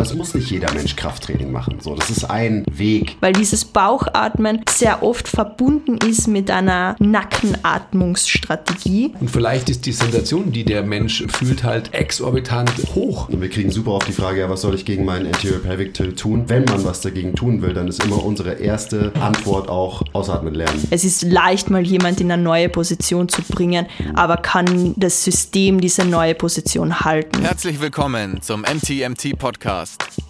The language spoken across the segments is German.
Es muss nicht jeder Mensch Krafttraining machen. So, das ist ein Weg. Weil dieses Bauchatmen sehr oft verbunden ist mit einer Nackenatmungsstrategie. Und vielleicht ist die Sensation, die der Mensch fühlt, halt exorbitant hoch. Und wir kriegen super oft die Frage, ja, was soll ich gegen meinen Anterior Pelvic Tilt tun? Wenn man was dagegen tun will, dann ist immer unsere erste Antwort auch ausatmen lernen. Es ist leicht, mal jemand in eine neue Position zu bringen, aber kann das System diese neue Position halten. Herzlich willkommen zum MTMT Podcast.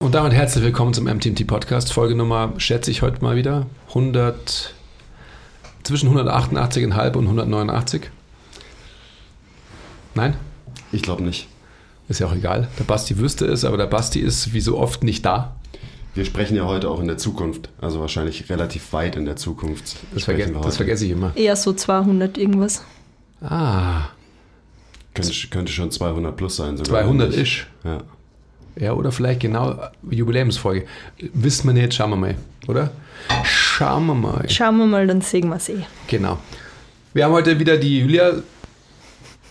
Und damit herzlich willkommen zum MTMT Podcast. Folge Nummer, schätze ich heute mal wieder, 100, zwischen 188,5 und 189. Nein? Ich glaube nicht. Ist ja auch egal. Der Basti wüsste es, aber der Basti ist wie so oft nicht da. Wir sprechen ja heute auch in der Zukunft, also wahrscheinlich relativ weit in der Zukunft. Das, verge das vergesse ich immer. Eher so 200 irgendwas. Ah. Könnte, könnte schon 200 plus sein. Sogar 200 ist. Ja. Ja, oder vielleicht genau Jubiläumsfolge. Wissen wir nicht, schauen wir mal, oder? Schauen wir mal. Schauen wir mal, dann sehen wir es eh. Genau. Wir haben heute wieder die Julia,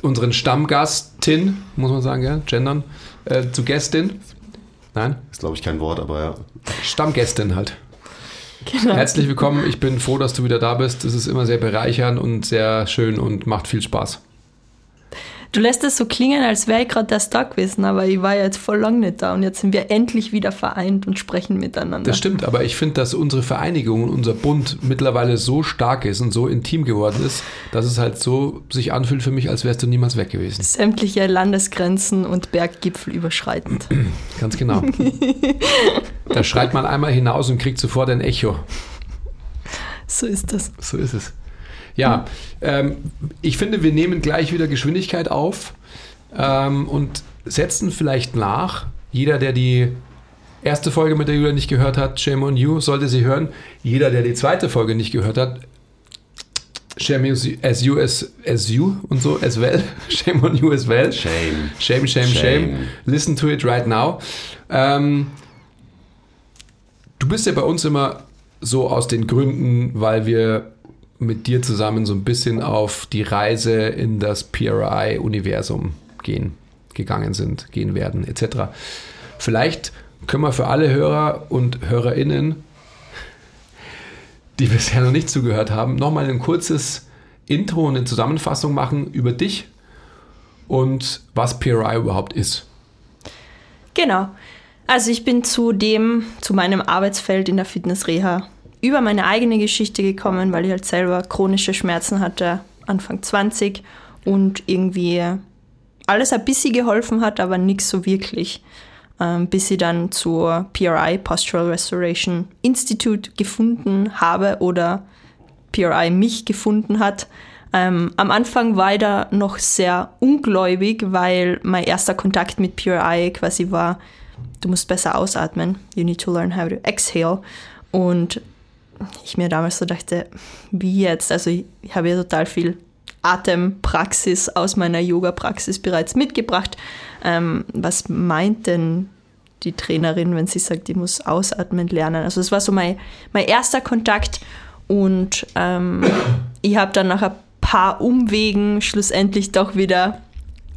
unseren Stammgastin, muss man sagen, ja, gendern, äh, zu Gästin. Nein? Ist, glaube ich, kein Wort, aber ja. Stammgästin halt. Genau. Herzlich willkommen. Ich bin froh, dass du wieder da bist. Es ist immer sehr bereichernd und sehr schön und macht viel Spaß. Du lässt es so klingen, als wäre ich gerade erst da gewesen, aber ich war ja jetzt voll lang nicht da und jetzt sind wir endlich wieder vereint und sprechen miteinander. Das stimmt, aber ich finde, dass unsere Vereinigung und unser Bund mittlerweile so stark ist und so intim geworden ist, dass es halt so sich anfühlt für mich, als wärst du niemals weg gewesen. Sämtliche Landesgrenzen und Berggipfel überschreitend. Ganz genau. da schreit man einmal hinaus und kriegt sofort ein Echo. So ist das. So ist es. Ja, ähm, ich finde, wir nehmen gleich wieder Geschwindigkeit auf ähm, und setzen vielleicht nach. Jeder, der die erste Folge mit der Julia nicht gehört hat, shame on you, sollte sie hören. Jeder, der die zweite Folge nicht gehört hat, shame as you as, as you und so as well. Shame on you as well. Shame. Shame, shame, shame. shame. Listen to it right now. Ähm, du bist ja bei uns immer so aus den Gründen, weil wir mit dir zusammen so ein bisschen auf die Reise in das PRI-Universum gehen, gegangen sind, gehen werden, etc. Vielleicht können wir für alle Hörer und Hörerinnen, die bisher noch nicht zugehört haben, nochmal ein kurzes Intro und eine Zusammenfassung machen über dich und was PRI überhaupt ist. Genau. Also ich bin zu dem, zu meinem Arbeitsfeld in der Fitness-Reha über meine eigene Geschichte gekommen, weil ich halt selber chronische Schmerzen hatte, Anfang 20 und irgendwie alles ein bisschen geholfen hat, aber nichts so wirklich. Ähm, bis ich dann zur PRI, Postural Restoration Institute, gefunden habe oder PRI mich gefunden hat. Ähm, am Anfang war ich da noch sehr ungläubig, weil mein erster Kontakt mit PRI quasi war, du musst besser ausatmen, you need to learn how to exhale. Und ich mir damals so dachte, wie jetzt? Also ich, ich habe ja total viel Atempraxis aus meiner Yoga-Praxis bereits mitgebracht. Ähm, was meint denn die Trainerin, wenn sie sagt, ich muss ausatmen lernen? Also es war so mein, mein erster Kontakt und ähm, ich habe dann nach ein paar Umwegen schlussendlich doch wieder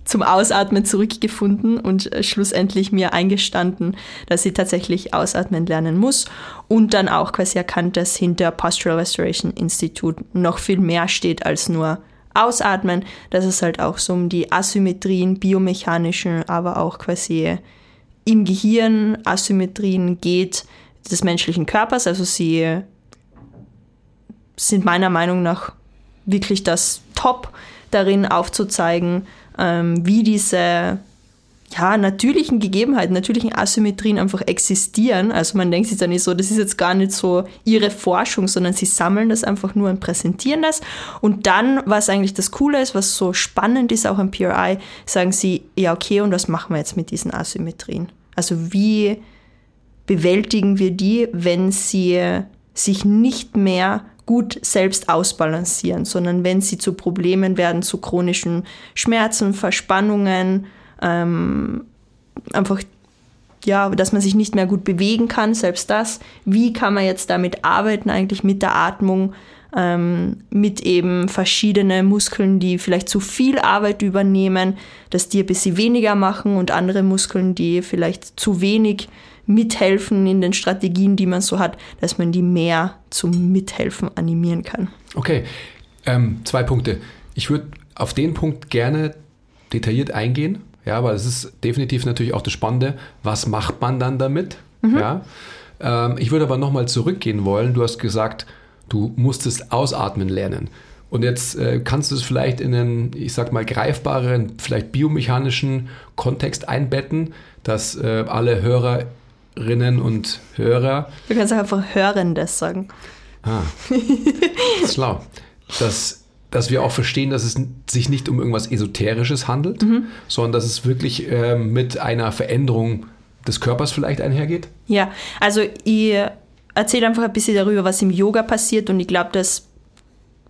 zum Ausatmen zurückgefunden und äh, schlussendlich mir eingestanden, dass ich tatsächlich ausatmen lernen muss und dann auch quasi erkannt, dass hinter Postural Restoration Institute noch viel mehr steht als nur Ausatmen, dass es halt auch so um die Asymmetrien, biomechanischen, aber auch quasi im Gehirn Asymmetrien geht des menschlichen Körpers. Also sie sind meiner Meinung nach wirklich das Top darin aufzuzeigen, ähm, wie diese ja, natürlichen Gegebenheiten, natürlichen Asymmetrien einfach existieren. Also man denkt sich dann nicht so, das ist jetzt gar nicht so ihre Forschung, sondern sie sammeln das einfach nur und präsentieren das. Und dann, was eigentlich das Coole ist, was so spannend ist auch am PRI, sagen sie, ja okay, und was machen wir jetzt mit diesen Asymmetrien? Also wie bewältigen wir die, wenn sie sich nicht mehr gut selbst ausbalancieren, sondern wenn sie zu Problemen werden, zu chronischen Schmerzen, Verspannungen, ähm, einfach, ja, dass man sich nicht mehr gut bewegen kann, selbst das. Wie kann man jetzt damit arbeiten, eigentlich mit der Atmung, ähm, mit eben verschiedene Muskeln, die vielleicht zu viel Arbeit übernehmen, dass die ein bisschen weniger machen und andere Muskeln, die vielleicht zu wenig mithelfen in den Strategien, die man so hat, dass man die mehr zum Mithelfen animieren kann. Okay, ähm, zwei Punkte. Ich würde auf den Punkt gerne detailliert eingehen. Ja, aber es ist definitiv natürlich auch das Spannende. Was macht man dann damit? Mhm. Ja. Ähm, ich würde aber nochmal zurückgehen wollen. Du hast gesagt, du musstest ausatmen lernen. Und jetzt äh, kannst du es vielleicht in einen, ich sag mal, greifbaren, vielleicht biomechanischen Kontext einbetten, dass äh, alle Hörerinnen und Hörer. Du kannst auch einfach Hörendes sagen. Ah, schlau. Dass dass wir auch verstehen, dass es sich nicht um irgendwas Esoterisches handelt, mhm. sondern dass es wirklich äh, mit einer Veränderung des Körpers vielleicht einhergeht? Ja, also ich erzähle einfach ein bisschen darüber, was im Yoga passiert und ich glaube, das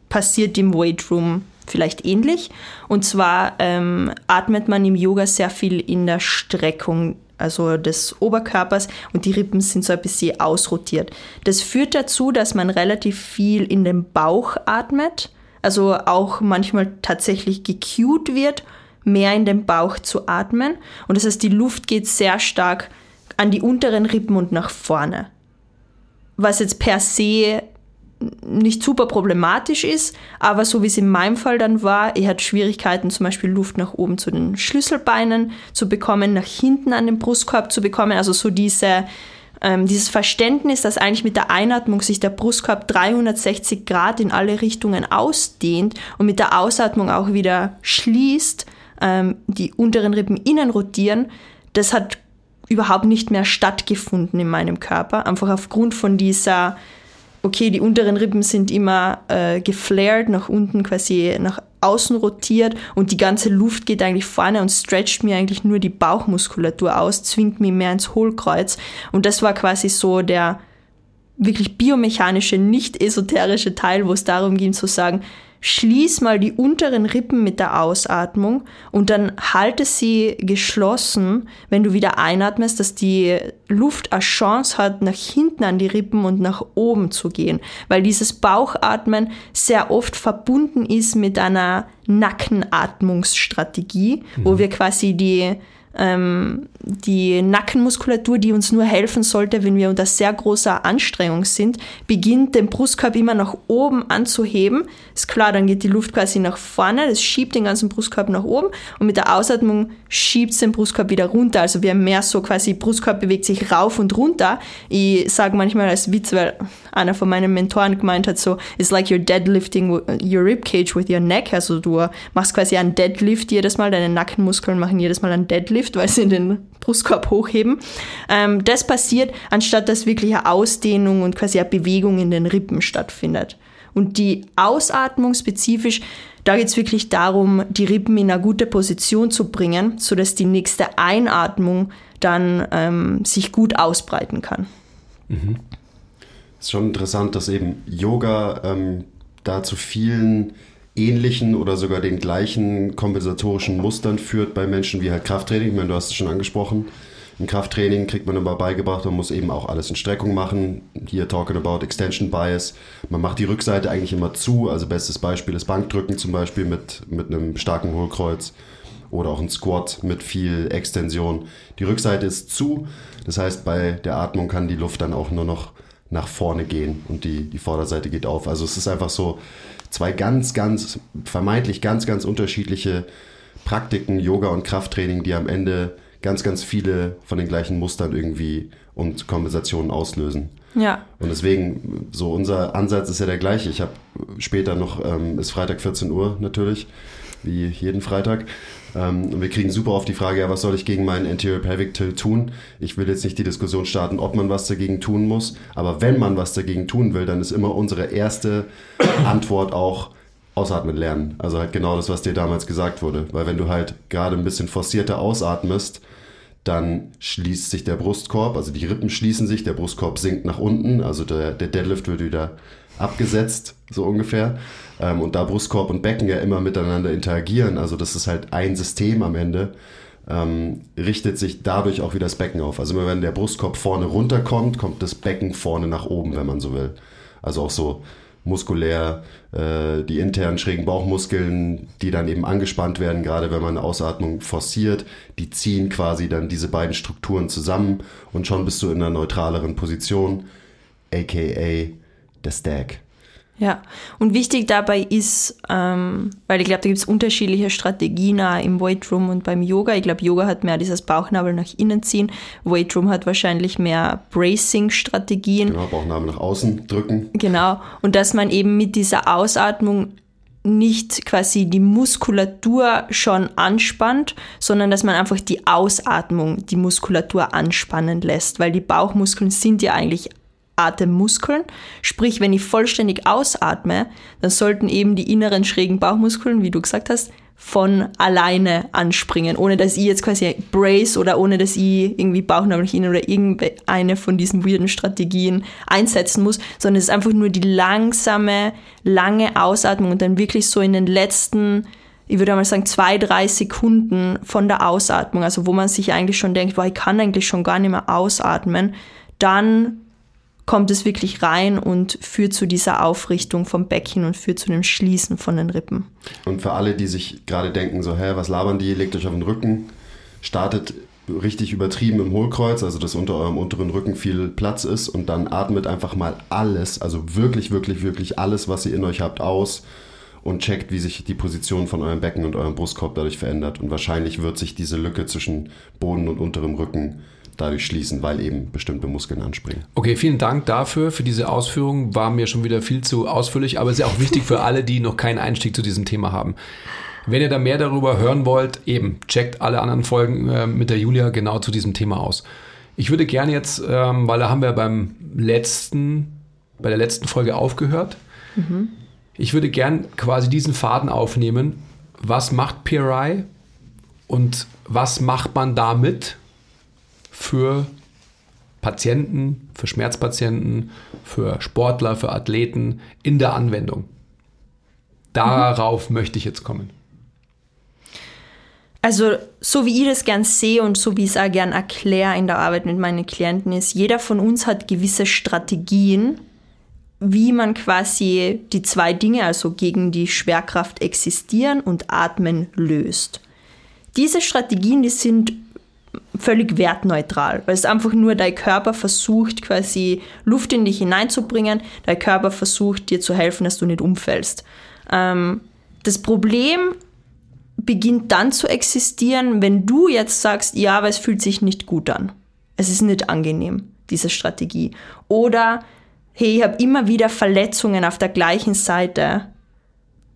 passiert im Weight Room vielleicht ähnlich. Und zwar ähm, atmet man im Yoga sehr viel in der Streckung also des Oberkörpers und die Rippen sind so ein bisschen ausrotiert. Das führt dazu, dass man relativ viel in den Bauch atmet also auch manchmal tatsächlich gecued wird, mehr in den Bauch zu atmen. Und das heißt, die Luft geht sehr stark an die unteren Rippen und nach vorne. Was jetzt per se nicht super problematisch ist, aber so wie es in meinem Fall dann war, ich hatte Schwierigkeiten, zum Beispiel Luft nach oben zu den Schlüsselbeinen zu bekommen, nach hinten an den Brustkorb zu bekommen, also so diese ähm, dieses Verständnis, dass eigentlich mit der Einatmung sich der Brustkorb 360 Grad in alle Richtungen ausdehnt und mit der Ausatmung auch wieder schließt, ähm, die unteren Rippen innen rotieren, das hat überhaupt nicht mehr stattgefunden in meinem Körper, einfach aufgrund von dieser okay, die unteren Rippen sind immer äh, geflared, nach unten quasi nach außen rotiert und die ganze Luft geht eigentlich vorne und stretcht mir eigentlich nur die Bauchmuskulatur aus, zwingt mich mehr ins Hohlkreuz. Und das war quasi so der wirklich biomechanische, nicht esoterische Teil, wo es darum ging zu sagen, Schließ mal die unteren Rippen mit der Ausatmung und dann halte sie geschlossen, wenn du wieder einatmest, dass die Luft eine Chance hat, nach hinten an die Rippen und nach oben zu gehen, weil dieses Bauchatmen sehr oft verbunden ist mit einer Nackenatmungsstrategie, mhm. wo wir quasi die ähm, die Nackenmuskulatur, die uns nur helfen sollte, wenn wir unter sehr großer Anstrengung sind, beginnt den Brustkorb immer nach oben anzuheben. Ist klar, dann geht die Luft quasi nach vorne, das schiebt den ganzen Brustkorb nach oben und mit der Ausatmung schiebt es den Brustkorb wieder runter. Also wir haben mehr so quasi, Brustkorb bewegt sich rauf und runter. Ich sage manchmal als Witz, weil einer von meinen Mentoren gemeint hat, so, it's like you're deadlifting your ribcage with your neck. Also du machst quasi einen Deadlift jedes Mal, deine Nackenmuskeln machen jedes Mal einen Deadlift, weil sie den Brustkorb hochheben. Ähm, das passiert, anstatt dass wirklich eine Ausdehnung und quasi eine Bewegung in den Rippen stattfindet. Und die Ausatmung spezifisch, da geht es wirklich darum, die Rippen in eine gute Position zu bringen, sodass die nächste Einatmung dann ähm, sich gut ausbreiten kann. Mhm. Ist schon interessant, dass eben Yoga ähm, da zu vielen ähnlichen oder sogar den gleichen kompensatorischen Mustern führt bei Menschen wie halt Krafttraining. Ich meine, du hast es schon angesprochen. Im Krafttraining kriegt man immer beigebracht, man muss eben auch alles in Streckung machen. Hier talking about Extension Bias. Man macht die Rückseite eigentlich immer zu. Also bestes Beispiel ist Bankdrücken zum Beispiel mit, mit einem starken Hohlkreuz oder auch ein Squat mit viel Extension. Die Rückseite ist zu. Das heißt, bei der Atmung kann die Luft dann auch nur noch nach vorne gehen und die, die Vorderseite geht auf. Also es ist einfach so zwei ganz, ganz, vermeintlich ganz, ganz unterschiedliche Praktiken, Yoga und Krafttraining, die am Ende ganz, ganz viele von den gleichen Mustern irgendwie und Kompensationen auslösen. Ja. Und deswegen, so unser Ansatz ist ja der gleiche. Ich habe später noch, ähm, ist Freitag 14 Uhr natürlich, wie jeden Freitag. Ähm, und wir kriegen super oft die Frage, ja, was soll ich gegen meinen Anterior Pelvic Tilt tun? Ich will jetzt nicht die Diskussion starten, ob man was dagegen tun muss, aber wenn man was dagegen tun will, dann ist immer unsere erste Antwort auch ausatmen lernen. Also halt genau das, was dir damals gesagt wurde. Weil wenn du halt gerade ein bisschen forcierter ausatmest, dann schließt sich der Brustkorb, also die Rippen schließen sich, der Brustkorb sinkt nach unten, also der, der Deadlift wird wieder abgesetzt, so ungefähr. Ähm, und da Brustkorb und Becken ja immer miteinander interagieren, also das ist halt ein System am Ende, ähm, richtet sich dadurch auch wieder das Becken auf. Also immer wenn der Brustkorb vorne runterkommt, kommt das Becken vorne nach oben, wenn man so will. Also auch so muskulär, äh, die internen schrägen Bauchmuskeln, die dann eben angespannt werden, gerade wenn man eine Ausatmung forciert, die ziehen quasi dann diese beiden Strukturen zusammen und schon bist du in einer neutraleren Position, aka der Stack. Ja, und wichtig dabei ist, ähm, weil ich glaube, da gibt es unterschiedliche Strategien auch im Weightroom und beim Yoga. Ich glaube, Yoga hat mehr dieses Bauchnabel nach innen ziehen. Weightroom hat wahrscheinlich mehr Bracing-Strategien. Genau, Bauchnabel nach außen drücken. Genau, und dass man eben mit dieser Ausatmung nicht quasi die Muskulatur schon anspannt, sondern dass man einfach die Ausatmung, die Muskulatur anspannen lässt, weil die Bauchmuskeln sind ja eigentlich Atemmuskeln. Sprich, wenn ich vollständig ausatme, dann sollten eben die inneren schrägen Bauchmuskeln, wie du gesagt hast, von alleine anspringen, ohne dass ich jetzt quasi brace oder ohne dass ich irgendwie Bauchnabel hin oder irgendeine von diesen weirden Strategien einsetzen muss, sondern es ist einfach nur die langsame, lange Ausatmung und dann wirklich so in den letzten, ich würde mal sagen, zwei, drei Sekunden von der Ausatmung, also wo man sich eigentlich schon denkt, boah, ich kann eigentlich schon gar nicht mehr ausatmen, dann kommt es wirklich rein und führt zu dieser Aufrichtung vom Becken und führt zu dem Schließen von den Rippen. Und für alle, die sich gerade denken, so, hä, was labern die, legt euch auf den Rücken, startet richtig übertrieben im Hohlkreuz, also dass unter eurem unteren Rücken viel Platz ist und dann atmet einfach mal alles, also wirklich, wirklich, wirklich alles, was ihr in euch habt, aus und checkt, wie sich die Position von eurem Becken und eurem Brustkorb dadurch verändert. Und wahrscheinlich wird sich diese Lücke zwischen Boden und unterem Rücken dadurch schließen, weil eben bestimmte Muskeln anspringen. Okay, vielen Dank dafür, für diese Ausführungen. War mir schon wieder viel zu ausführlich, aber ist ja auch wichtig für alle, die noch keinen Einstieg zu diesem Thema haben. Wenn ihr da mehr darüber hören wollt, eben checkt alle anderen Folgen äh, mit der Julia genau zu diesem Thema aus. Ich würde gerne jetzt, ähm, weil da haben wir beim letzten, bei der letzten Folge aufgehört. Mhm. Ich würde gern quasi diesen Faden aufnehmen. Was macht PRI und was macht man damit? Für Patienten, für Schmerzpatienten, für Sportler, für Athleten in der Anwendung. Darauf mhm. möchte ich jetzt kommen. Also, so wie ich das gern sehe und so wie ich es auch gern erkläre in der Arbeit mit meinen Klienten, ist, jeder von uns hat gewisse Strategien, wie man quasi die zwei Dinge, also gegen die Schwerkraft existieren und atmen, löst. Diese Strategien, die sind völlig wertneutral, weil es einfach nur dein Körper versucht, quasi Luft in dich hineinzubringen, dein Körper versucht, dir zu helfen, dass du nicht umfällst. Ähm, das Problem beginnt dann zu existieren, wenn du jetzt sagst, ja, aber es fühlt sich nicht gut an. Es ist nicht angenehm, diese Strategie. Oder, hey, ich habe immer wieder Verletzungen auf der gleichen Seite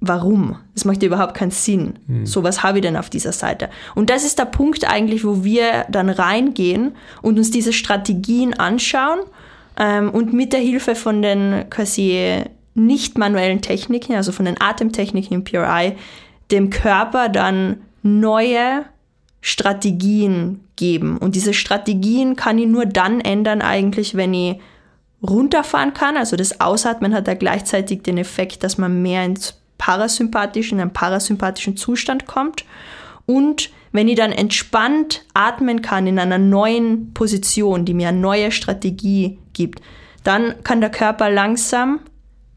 warum? Das macht überhaupt keinen Sinn. Mhm. So was habe ich denn auf dieser Seite? Und das ist der Punkt eigentlich, wo wir dann reingehen und uns diese Strategien anschauen ähm, und mit der Hilfe von den quasi nicht manuellen Techniken, also von den Atemtechniken im PRI, dem Körper dann neue Strategien geben. Und diese Strategien kann ich nur dann ändern eigentlich, wenn ich runterfahren kann. Also das Ausatmen hat da gleichzeitig den Effekt, dass man mehr ins parasympathischen, in einen parasympathischen Zustand kommt. Und wenn ich dann entspannt atmen kann in einer neuen Position, die mir eine neue Strategie gibt, dann kann der Körper langsam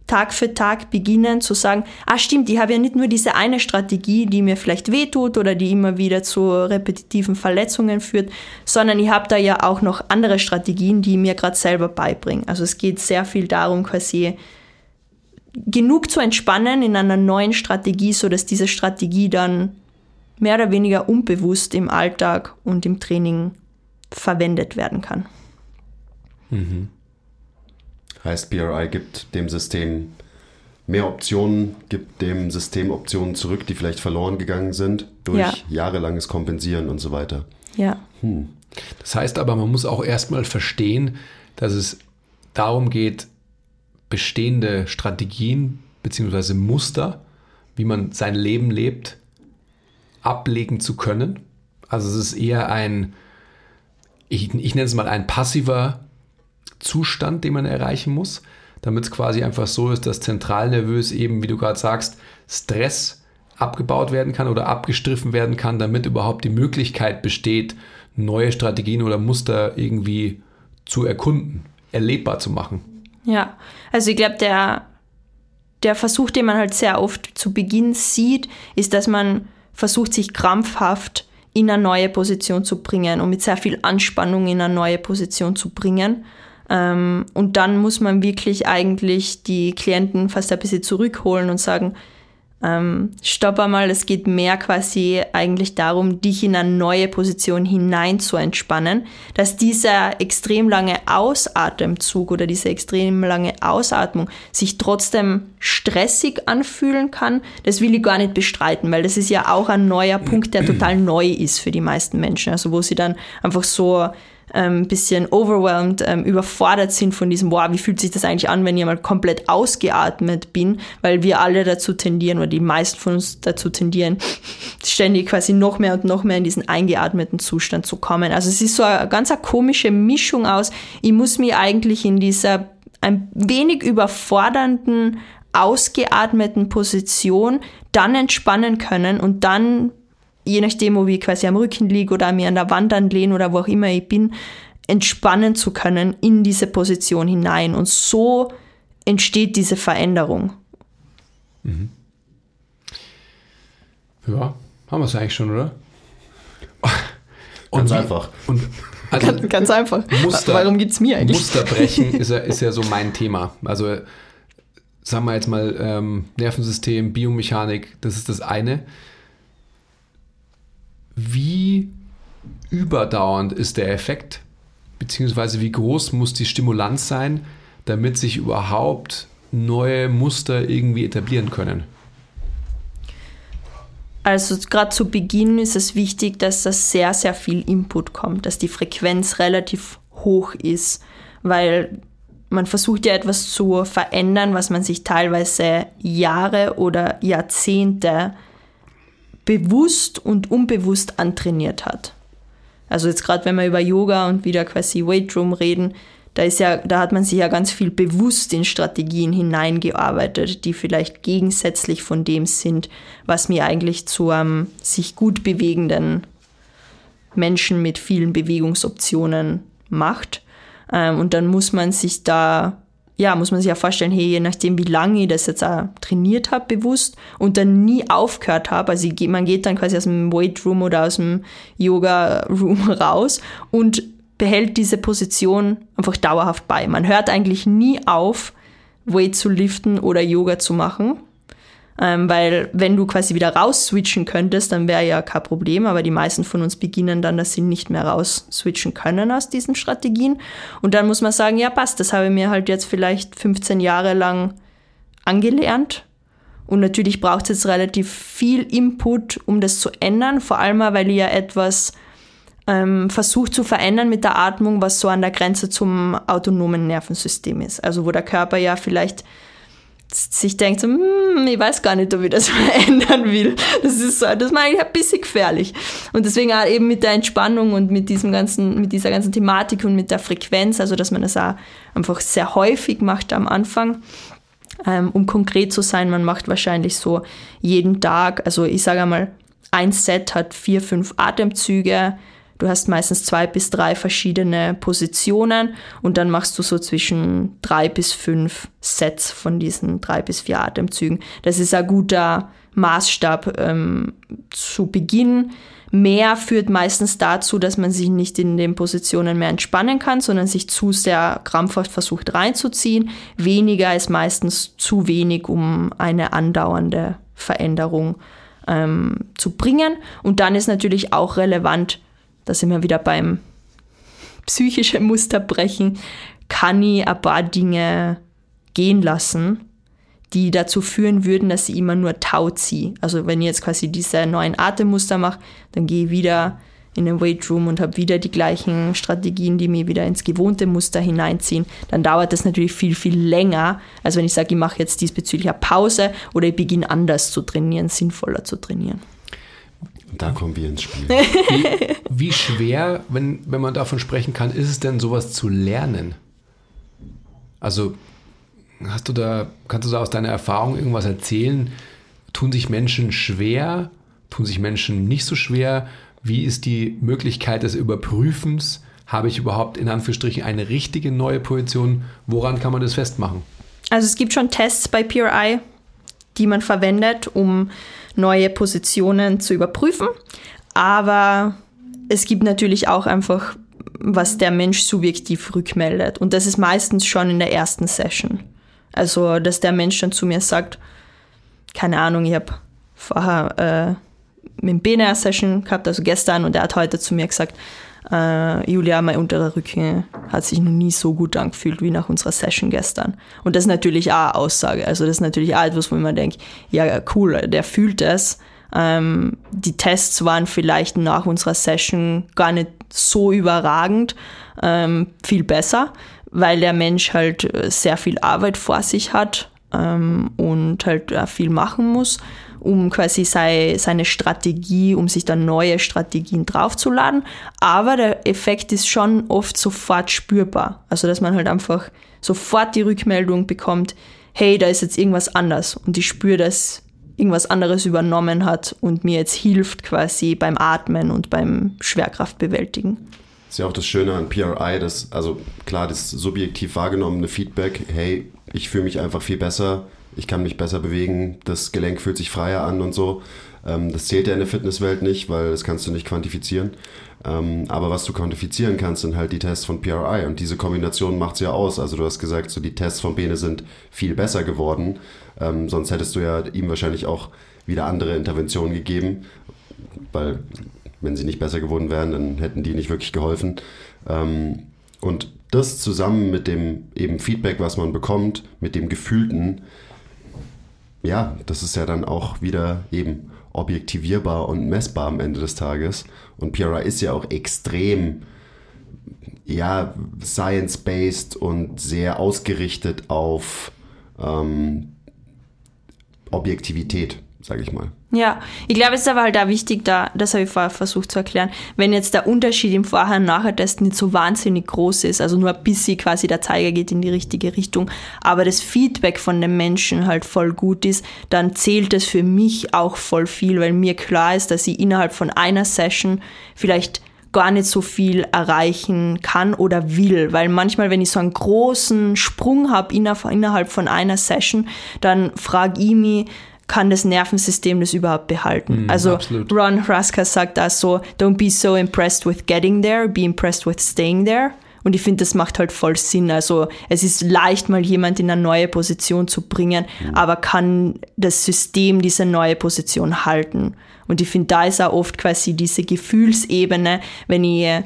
Tag für Tag beginnen zu sagen, ah stimmt, ich habe ja nicht nur diese eine Strategie, die mir vielleicht wehtut oder die immer wieder zu repetitiven Verletzungen führt, sondern ich habe da ja auch noch andere Strategien, die mir gerade selber beibringen. Also es geht sehr viel darum, quasi genug zu entspannen in einer neuen Strategie, sodass diese Strategie dann mehr oder weniger unbewusst im Alltag und im Training verwendet werden kann. Mhm. Heißt, BRI gibt dem System mehr Optionen, gibt dem System Optionen zurück, die vielleicht verloren gegangen sind durch Ja. jahrelanges Kompensieren und so weiter. Ja. Das heißt aber, man muss auch erstmal verstehen, dass es darum geht, bestehende Strategien bzw. Muster, wie man sein Leben lebt, ablegen zu können. Also es ist eher ein, ich, ich nenne es mal ein passiver Zustand, den man erreichen muss, damit es quasi einfach so ist, dass zentralnervös eben, wie du gerade sagst, Stress abgebaut werden kann oder abgestriffen werden kann, damit überhaupt die Möglichkeit besteht, neue Strategien oder Muster irgendwie zu erkunden, erlebbar zu machen. Ja, also ich glaube, der, der Versuch, den man halt sehr oft zu Beginn sieht, ist, dass man versucht, sich krampfhaft in eine neue Position zu bringen und mit sehr viel Anspannung in eine neue Position zu bringen. Ähm, und dann muss man wirklich eigentlich die Klienten fast ein bisschen zurückholen und sagen, ähm, stopp einmal, es geht mehr quasi eigentlich darum, dich in eine neue Position hinein zu entspannen, dass dieser extrem lange Ausatemzug oder diese extrem lange Ausatmung sich trotzdem stressig anfühlen kann, das will ich gar nicht bestreiten, weil das ist ja auch ein neuer Punkt, der total neu ist für die meisten Menschen, also wo sie dann einfach so ähm, bisschen overwhelmed, ähm, überfordert sind von diesem, wow, wie fühlt sich das eigentlich an, wenn ich mal komplett ausgeatmet bin, weil wir alle dazu tendieren, oder die meisten von uns dazu tendieren, ständig quasi noch mehr und noch mehr in diesen eingeatmeten Zustand zu kommen. Also es ist so eine ganz eine komische Mischung aus, ich muss mich eigentlich in dieser ein wenig überfordernden, ausgeatmeten Position dann entspannen können und dann je nachdem, ob ich quasi am Rücken liege oder mir an der Wand anlehne oder wo auch immer ich bin, entspannen zu können in diese Position hinein. Und so entsteht diese Veränderung. Ja, haben wir es eigentlich schon, oder? Ganz wie- einfach. Und also Ganz, ganz einfach. Muster- Warum gibt es mir eigentlich? Musterbrechen ist ja, ist ja so mein Thema. Also sagen wir jetzt mal ähm, Nervensystem, Biomechanik, das ist das eine. Wie überdauernd ist der Effekt? Beziehungsweise wie groß muss die Stimulanz sein, damit sich überhaupt neue Muster irgendwie etablieren können? Also gerade zu Beginn ist es wichtig, dass da sehr, sehr viel Input kommt, dass die Frequenz relativ hoch ist, weil man versucht ja etwas zu verändern, was man sich teilweise Jahre oder Jahrzehnte bewusst und unbewusst antrainiert hat. Also jetzt gerade wenn wir über Yoga und wieder quasi Weight Room reden, da ist ja, da hat man sich ja ganz viel bewusst in Strategien hineingearbeitet, die vielleicht gegensätzlich von dem sind, was mir eigentlich zu einem sich gut bewegenden Menschen mit vielen Bewegungsoptionen macht. Ähm, und dann muss man sich da, ja, muss man sich ja vorstellen, hey, je nachdem, wie lange ich das jetzt auch trainiert habe, bewusst und dann nie aufgehört habe, also ich, man geht dann quasi aus dem Weight Room oder aus dem Yoga Room raus und behält diese Position einfach dauerhaft bei. Man hört eigentlich nie auf, Weight zu liften oder Yoga zu machen. Ähm, weil wenn du quasi wieder raus switchen könntest, dann wäre ja kein Problem, aber die meisten von uns beginnen dann, dass sie nicht mehr raus switchen können aus diesen Strategien. Und dann muss man sagen, ja passt, das habe ich mir halt jetzt vielleicht 15 Jahre lang angelernt. Und natürlich braucht es jetzt relativ viel Input, um das zu ändern, vor allem weil ich ja etwas ähm, versucht zu verändern mit der Atmung, was so an der Grenze zum autonomen Nervensystem ist. Also wo der Körper ja vielleicht sich denkt, so, hm, ich weiß gar nicht, ob ich das verändern will. Das ist so, das ist mir eigentlich ein bisschen gefährlich. Und deswegen auch eben mit der Entspannung und mit diesem ganzen, mit dieser ganzen Thematik und mit der Frequenz, also dass man das auch einfach sehr häufig macht am Anfang. Ähm, um konkret zu sein, man macht wahrscheinlich so jeden Tag, also ich sage einmal, ein Set hat vier, fünf Atemzüge. Du hast meistens zwei bis drei verschiedene Positionen und dann machst du so zwischen drei bis fünf Sets von diesen drei bis vier Atemzügen. Das ist ein guter Maßstab ähm, zu Beginn. Mehr führt meistens dazu, dass man sich nicht in den Positionen mehr entspannen kann, sondern sich zu sehr krampfhaft versucht reinzuziehen. Weniger ist meistens zu wenig, um eine andauernde Veränderung ähm, zu bringen. Und dann ist natürlich auch relevant, da sind wir wieder beim psychischen Musterbrechen, kann ich ein paar Dinge gehen lassen, die dazu führen würden, dass ich immer nur Tau ziehe. Also wenn ich jetzt quasi diese neuen Atemmuster mache, dann gehe ich wieder in den Weight Room und habe wieder die gleichen Strategien, die mich wieder ins gewohnte Muster hineinziehen, dann dauert das natürlich viel, viel länger, als wenn ich sage, ich mache jetzt diesbezüglich eine Pause oder ich beginne anders zu trainieren, sinnvoller zu trainieren. Da kommen wir ins Spiel. Wie, wie schwer, wenn, wenn man davon sprechen kann, ist es denn, sowas zu lernen? Also, hast du da, kannst du da aus deiner Erfahrung irgendwas erzählen? Tun sich Menschen schwer? Tun sich Menschen nicht so schwer? Wie ist die Möglichkeit des Überprüfens? Habe ich überhaupt in Anführungsstrichen eine richtige neue Position? Woran kann man das festmachen? Also es gibt schon Tests bei PRI, die man verwendet, um neue Positionen zu überprüfen. Aber es gibt natürlich auch einfach, was der Mensch subjektiv rückmeldet. Und das ist meistens schon in der ersten Session. Also, dass der Mensch dann zu mir sagt, keine Ahnung, ich habe vorher äh, mit dem Bene eine Session gehabt, also gestern, und er hat heute zu mir gesagt, äh, Julia, mein unterer Rücken hat sich noch nie so gut angefühlt wie nach unserer Session gestern. Und das ist natürlich auch eine Aussage. Also das ist natürlich auch etwas, wo man denkt, ja cool, der fühlt es. Ähm, die Tests waren vielleicht nach unserer Session gar nicht so überragend, ähm, viel besser, weil der Mensch halt sehr viel Arbeit vor sich hat ähm, und halt viel machen muss um quasi sei, seine Strategie, um sich dann neue Strategien draufzuladen. Aber der Effekt ist schon oft sofort spürbar. Also, dass man halt einfach sofort die Rückmeldung bekommt, hey, da ist jetzt irgendwas anders. Und ich spüre, dass irgendwas anderes übernommen hat und mir jetzt hilft quasi beim Atmen und beim Schwerkraftbewältigen. Das ist ja auch das Schöne an PRI, dass, also klar, das subjektiv wahrgenommene Feedback, hey, ich fühle mich einfach viel besser, ich kann mich besser bewegen, das Gelenk fühlt sich freier an und so. Ähm, das zählt ja in der Fitnesswelt nicht, weil das kannst du nicht quantifizieren. Ähm, aber was du quantifizieren kannst, sind halt die Tests von PRI und diese Kombination macht es ja aus. Also du hast gesagt, so die Tests von Bene sind viel besser geworden. Ähm, sonst hättest du ja ihm wahrscheinlich auch wieder andere Interventionen gegeben, weil wenn sie nicht besser geworden wären, dann hätten die nicht wirklich geholfen. und das zusammen mit dem eben Feedback, was man bekommt, mit dem Gefühlten, ja, das ist ja dann auch wieder eben objektivierbar und messbar am Ende des Tages. Und PRI ist ja auch extrem, ja, science-based und sehr ausgerichtet auf ähm, Objektivität sage ich mal. Ja, ich glaube, es ist aber halt da wichtig, da, das habe ich vorher versucht zu erklären, wenn jetzt der Unterschied im Vorher- und Nachher-Test nicht so wahnsinnig groß ist, also nur ein bisschen quasi der Zeiger geht in die richtige Richtung, aber das Feedback von dem Menschen halt voll gut ist, dann zählt das für mich auch voll viel, weil mir klar ist, dass ich innerhalb von einer Session vielleicht gar nicht so viel erreichen kann oder will. Weil manchmal, wenn ich so einen großen Sprung habe innerhalb von einer Session, dann frage ich mich, kann das Nervensystem das überhaupt behalten? Mm, also absolut. Ron Hraska sagt da so, don't be so impressed with getting there, be impressed with staying there. Und ich finde, das macht halt voll Sinn. Also es ist leicht, mal jemand in eine neue Position zu bringen, mhm. aber kann das System diese neue Position halten? Und ich finde, da ist auch oft quasi diese Gefühlsebene, wenn ich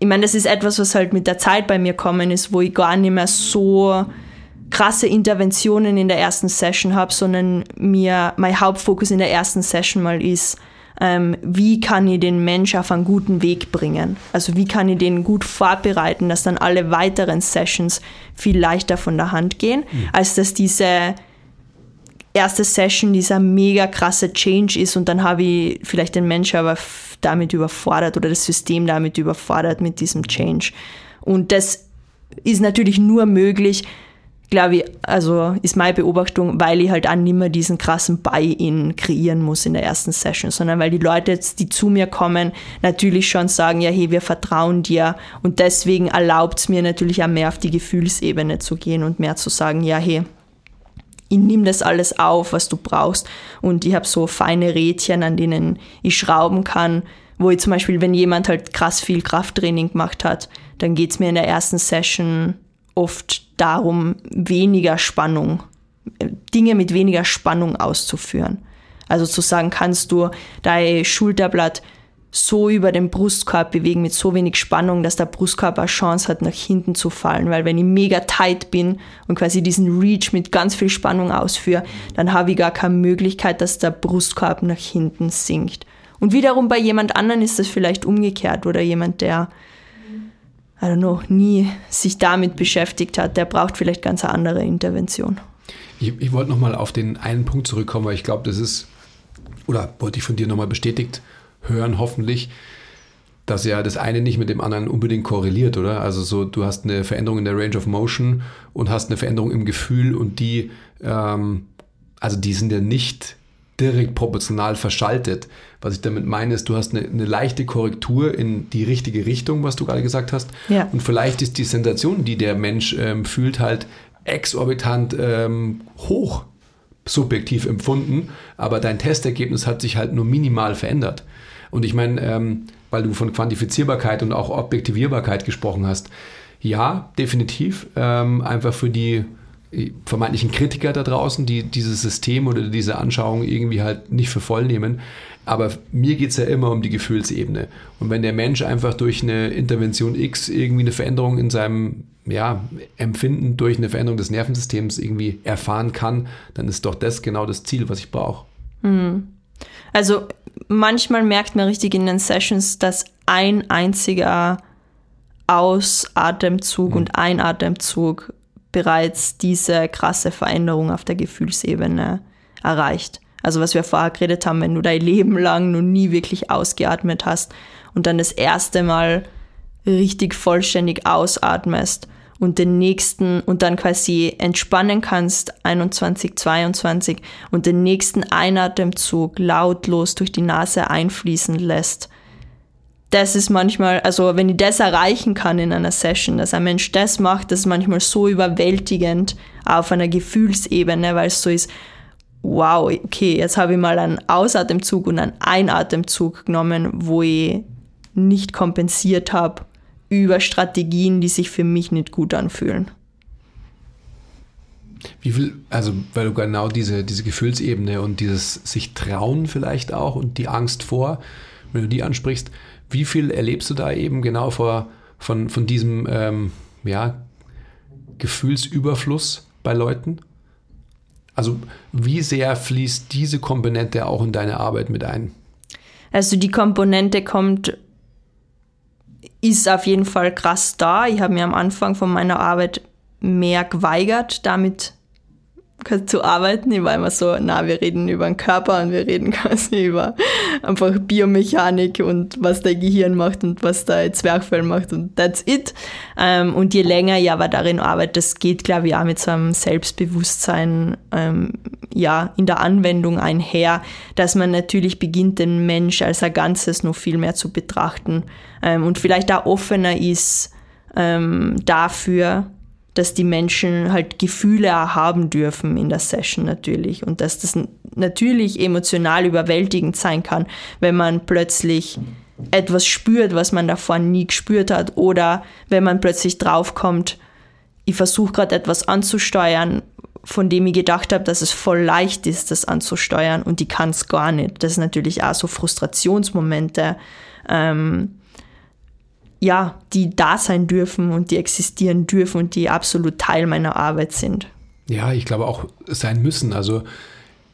ich meine, das ist etwas, was halt mit der Zeit bei mir kommen ist, wo ich gar nicht mehr so krasse Interventionen in der ersten Session habe, sondern mir mein Hauptfokus in der ersten Session mal ist, ähm, wie kann ich den Mensch auf einen guten Weg bringen? Also wie kann ich den gut vorbereiten, dass dann alle weiteren Sessions viel leichter von der Hand gehen, mhm. als dass diese erste Session dieser mega krasse Change ist und dann habe ich vielleicht den Mensch aber damit überfordert oder das System damit überfordert mit diesem Change. Und das ist natürlich nur möglich, glaube ich, also ist meine Beobachtung, weil ich halt auch nicht mehr diesen krassen Buy-in kreieren muss in der ersten Session, sondern weil die Leute jetzt, die zu mir kommen, natürlich schon sagen, ja, hey, wir vertrauen dir. Und deswegen erlaubt es mir natürlich auch mehr auf die Gefühlsebene zu gehen und mehr zu sagen, ja, hey, ich nehme das alles auf, was du brauchst. Und ich habe so feine Rädchen, an denen ich schrauben kann, wo ich zum Beispiel, wenn jemand halt krass viel Krafttraining gemacht hat, dann geht es mir in der ersten Session oft darum, weniger Spannung, Dinge mit weniger Spannung auszuführen. Also zu sagen, kannst du dein Schulterblatt so über den Brustkorb bewegen mit so wenig Spannung, dass der Brustkorb eine Chance hat, nach hinten zu fallen. Weil wenn ich mega tight bin und quasi diesen Reach mit ganz viel Spannung ausführe, dann habe ich gar keine Möglichkeit, dass der Brustkorb nach hinten sinkt. Und wiederum bei jemand anderen ist das vielleicht umgekehrt oder jemand, der I don't know, nie sich damit beschäftigt hat, der braucht vielleicht ganz eine andere Intervention. Ich, ich wollte nochmal auf den einen Punkt zurückkommen, weil ich glaube, das ist, oder wollte ich von dir nochmal bestätigt hören, hoffentlich, dass ja das eine nicht mit dem anderen unbedingt korreliert, oder? Also so, du hast eine Veränderung in der Range of Motion und hast eine Veränderung im Gefühl und die, ähm, also die sind ja nicht direkt proportional verschaltet. Was ich damit meine, ist, du hast eine, eine, leichte Korrektur in die richtige Richtung, was du gerade gesagt hast. Ja. Und vielleicht ist die Sensation, die der Mensch ähm, fühlt, halt exorbitant ähm, hoch subjektiv empfunden, aber dein Testergebnis hat sich halt nur minimal verändert. Und ich meine, ähm, weil du von Quantifizierbarkeit und auch Objektivierbarkeit gesprochen hast, ja, definitiv. Ähm, einfach für die vermeintlichen Kritiker da draußen, die dieses System oder diese Anschauung irgendwie halt nicht für voll nehmen. Aber mir geht es ja immer um die Gefühlsebene. Und wenn der Mensch einfach durch eine Intervention X irgendwie eine Veränderung in seinem ja, Empfinden durch eine Veränderung des Nervensystems irgendwie erfahren kann, dann ist doch das genau das Ziel, was ich brauche. Hm. Also manchmal merkt man richtig in den Sessions, dass ein einziger Ausatemzug hm. und Einatemzug bereits diese krasse Veränderung auf der Gefühlsebene erreicht. Also was wir vorher geredet haben, wenn du dein Leben lang noch nie wirklich ausgeatmet hast und dann das erste Mal richtig vollständig ausatmest und den nächsten und dann quasi entspannen kannst, 21, 22 und den nächsten Einatemzug lautlos durch die Nase einfließen lässt das ist manchmal, also wenn ich das erreichen kann in einer Session, dass ein Mensch das macht, das ist manchmal so überwältigend auf einer Gefühlsebene, weil es so ist, wow, okay, jetzt habe ich mal einen Ausatemzug und einen Einatemzug genommen, wo ich nicht kompensiert habe über Strategien, die sich für mich nicht gut anfühlen. Wie viel, also weil du genau diese, diese Gefühlsebene und dieses sich trauen vielleicht auch und die Angst vor, wenn du die ansprichst, wie viel erlebst du da eben genau vor, von, von diesem ähm, ja, Gefühlsüberfluss bei Leuten? Also wie sehr fließt diese Komponente auch in deine Arbeit mit ein? Also die Komponente kommt, ist auf jeden Fall krass da. Ich habe mir am Anfang von meiner Arbeit mehr geweigert, damit zu arbeiten. Ich war immer so, na, wir reden über den Körper und wir reden quasi über einfach Biomechanik und was dein Gehirn macht und was dein Zwerchfell macht und that's it. Ähm, und je länger ich aber darin arbeite, das geht, glaube ich, auch mit so einem Selbstbewusstsein ähm, ja, in der Anwendung einher, dass man natürlich beginnt, den Mensch als ein Ganzes noch viel mehr zu betrachten ähm, und vielleicht auch offener ist ähm, dafür, dass die Menschen halt Gefühle haben dürfen in der Session natürlich und dass das natürlich emotional überwältigend sein kann, wenn man plötzlich etwas spürt, was man davor nie gespürt hat oder wenn man plötzlich draufkommt, ich versuche gerade etwas anzusteuern, von dem ich gedacht habe, dass es voll leicht ist, das anzusteuern und die kann es gar nicht. Das ist natürlich auch so Frustrationsmomente. Ähm, ja, die da sein dürfen und die existieren dürfen und die absolut Teil meiner Arbeit sind. Ja, ich glaube auch sein müssen. Also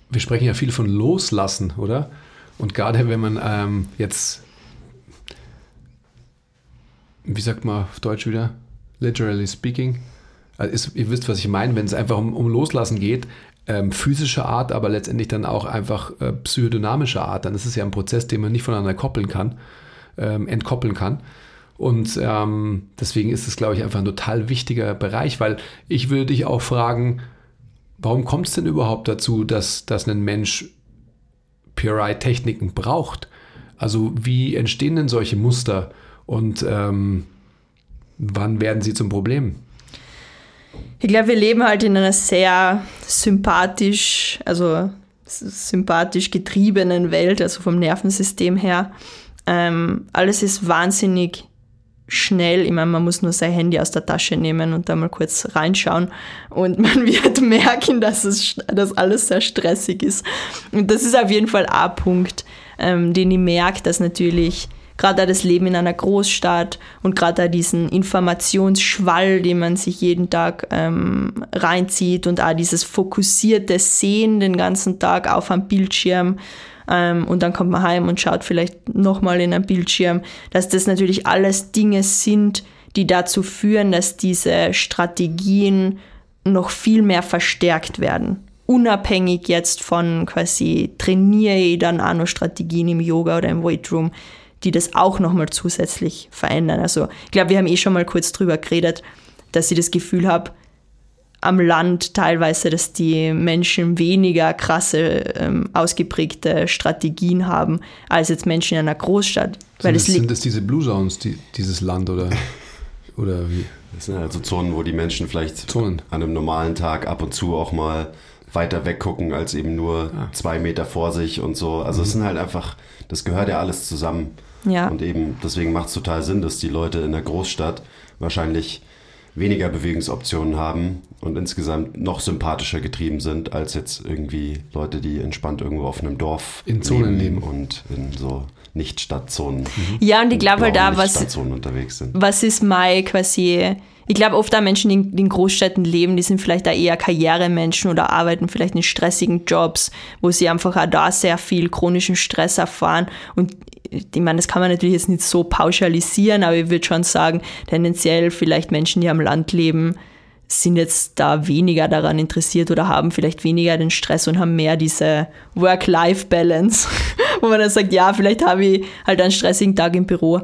wir sprechen ja viel von Loslassen, oder? Und gerade wenn man ähm, jetzt, wie sagt man auf Deutsch wieder, literally speaking, also ist, ihr wisst, was ich meine, wenn es einfach um, um Loslassen geht, ähm, physischer Art, aber letztendlich dann auch einfach äh, psychodynamischer Art, dann ist es ja ein Prozess, den man nicht voneinander koppeln kann, ähm, entkoppeln kann. Und ähm, deswegen ist es, glaube ich, einfach ein total wichtiger Bereich, weil ich würde dich auch fragen, warum kommt es denn überhaupt dazu, dass, dass ein Mensch PRI-Techniken braucht? Also wie entstehen denn solche Muster und ähm, wann werden sie zum Problem? Ich glaube, wir leben halt in einer sehr sympathisch, also sympathisch getriebenen Welt, also vom Nervensystem her. Ähm, alles ist wahnsinnig schnell, ich meine, man muss nur sein Handy aus der Tasche nehmen und da mal kurz reinschauen und man wird merken, dass, es, dass alles sehr stressig ist. Und das ist auf jeden Fall ein Punkt. ähm, den ich merke, dass natürlich gerade das Leben in einer Großstadt und gerade diesen Informationsschwall, den man sich jeden Tag ähm, reinzieht und auch dieses fokussierte Sehen den ganzen Tag auf einem Bildschirm ähm, und dann kommt man heim und schaut vielleicht nochmal in einen Bildschirm, dass das natürlich alles Dinge sind, die dazu führen, dass diese Strategien noch viel mehr verstärkt werden unabhängig jetzt von quasi trainiere ich dann auch noch Strategien im Yoga oder im Weightroom, die das auch nochmal zusätzlich verändern. Also ich glaube, wir haben eh schon mal kurz drüber geredet, dass ich das Gefühl habe, am Land teilweise, dass die Menschen weniger krasse, ähm, ausgeprägte Strategien haben, als jetzt Menschen in einer Großstadt. Weil sind, das, sind das diese Blue Zones, die, dieses Land oder, oder wie? Das sind also Zonen, wo die Menschen vielleicht Zonen. an einem normalen Tag ab und zu auch mal weiter weggucken als eben nur ah. zwei Meter vor sich und so. Also mhm. es sind halt einfach, das gehört ja alles zusammen. Ja. Und eben deswegen macht es total Sinn, dass die Leute in der Großstadt wahrscheinlich weniger Bewegungsoptionen haben und insgesamt noch sympathischer getrieben sind als jetzt irgendwie Leute, die entspannt irgendwo auf einem Dorf in Zonen leben und in so Nicht-Stadtzonen. Mhm. Ja, und ich glaube halt da, was, was ist Mai quasi ich glaube, oft auch Menschen, die in, in Großstädten leben, die sind vielleicht da eher Karrieremenschen oder arbeiten vielleicht in stressigen Jobs, wo sie einfach auch da sehr viel chronischen Stress erfahren. Und ich meine, das kann man natürlich jetzt nicht so pauschalisieren, aber ich würde schon sagen, tendenziell vielleicht Menschen, die am Land leben, sind jetzt da weniger daran interessiert oder haben vielleicht weniger den Stress und haben mehr diese Work-Life-Balance, wo man dann sagt, ja, vielleicht habe ich halt einen stressigen Tag im Büro,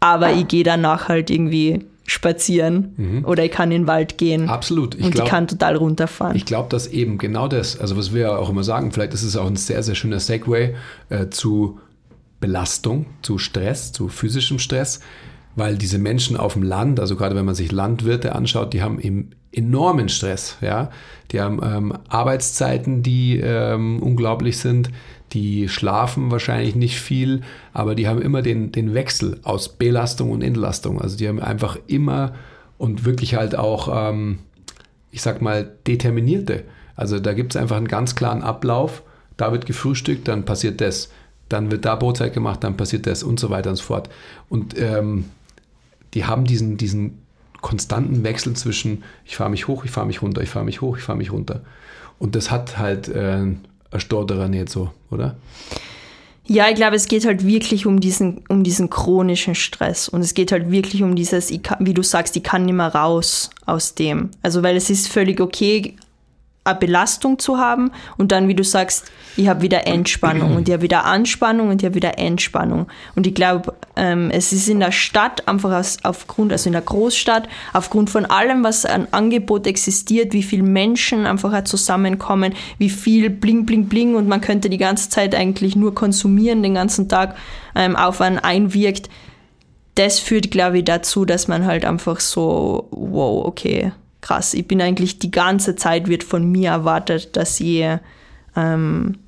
aber ich gehe danach halt irgendwie spazieren mhm. oder ich kann in den Wald gehen. Absolut. Ich und glaub, ich kann total runterfahren. Ich glaube, dass eben genau das, also was wir auch immer sagen, vielleicht ist es auch ein sehr, sehr schöner Segway äh, zu Belastung, zu Stress, zu physischem Stress, weil diese Menschen auf dem Land, also gerade wenn man sich Landwirte anschaut, die haben eben enormen Stress, ja. Die haben ähm, Arbeitszeiten, die ähm, unglaublich sind die schlafen wahrscheinlich nicht viel, aber die haben immer den, den Wechsel aus Belastung und Entlastung. Also die haben einfach immer und wirklich halt auch, ähm, ich sag mal, determinierte. Also da gibt es einfach einen ganz klaren Ablauf. Da wird gefrühstückt, dann passiert das. Dann wird da Brotzeit gemacht, dann passiert das und so weiter und so fort. Und ähm, die haben diesen, diesen konstanten Wechsel zwischen, ich fahre mich hoch, ich fahre mich runter, ich fahre mich hoch, ich fahre mich runter. Und das hat halt äh, Storterer nicht so, oder? Ja, ich glaube, es geht halt wirklich um diesen, um diesen chronischen Stress. Und es geht halt wirklich um dieses, kann, wie du sagst, ich kann nicht mehr raus aus dem. Also, weil es ist völlig okay, eine Belastung zu haben und dann, wie du sagst, ich habe wieder Entspannung und ich habe wieder Anspannung und ich habe wieder Entspannung. Und ich glaube, ähm, es ist in der Stadt einfach aus, aufgrund, also in der Großstadt, aufgrund von allem, was an Angebot existiert, wie viele Menschen einfach zusammenkommen, wie viel Bling, Bling, Bling und man könnte die ganze Zeit eigentlich nur konsumieren, den ganzen Tag ähm, auf einen einwirkt. Das führt, glaube ich, dazu, dass man halt einfach so, wow, okay, krass, ich bin eigentlich die ganze Zeit wird von mir erwartet, dass ich ähm,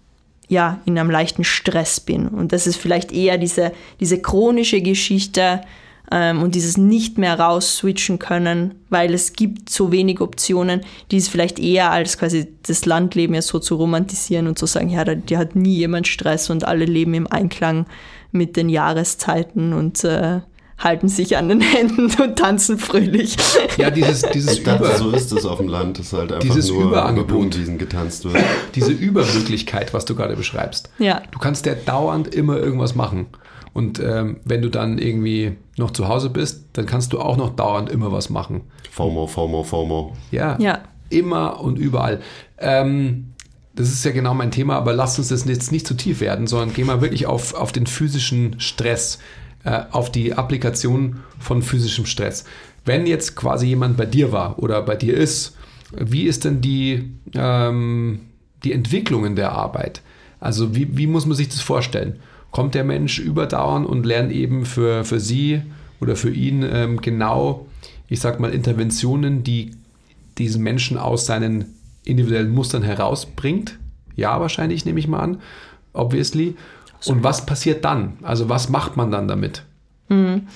ja, in einem leichten Stress bin. Und das ist vielleicht eher diese, diese chronische Geschichte ähm, und dieses nicht mehr raus switchen können, weil es gibt so wenig Optionen, die es vielleicht eher als quasi das Landleben ja so zu romantisieren und zu sagen, ja, da, da hat nie jemand Stress und alle leben im Einklang mit den Jahreszeiten und äh, halten sich an den Händen und tanzen fröhlich. Ja, dieses, dieses Über... Dachte, so ist es auf dem Land, dass halt einfach dieses nur Überangebot, diesen getanzt wird. Diese Übermöglichkeit, was du gerade beschreibst. Ja. Du kannst ja dauernd immer irgendwas machen. Und ähm, wenn du dann irgendwie noch zu Hause bist, dann kannst du auch noch dauernd immer was machen. FOMO, FOMO, FOMO. Ja, ja. immer und überall. Ähm, das ist ja genau mein Thema, aber lass uns das jetzt nicht zu tief werden, sondern geh mal wirklich auf, auf den physischen Stress äh, auf die Applikation von physischem Stress. Wenn jetzt quasi jemand bei dir war oder bei dir ist, wie ist denn die, ähm, die Entwicklung in der Arbeit? Also wie, wie muss man sich das vorstellen? Kommt der Mensch überdauernd und lernt eben für, für sie oder für ihn ähm, genau, ich sag mal, Interventionen, die diesen Menschen aus seinen individuellen Mustern herausbringt? Ja, wahrscheinlich, nehme ich mal an, obviously. Und was passiert dann? Also was macht man dann damit? Mhm.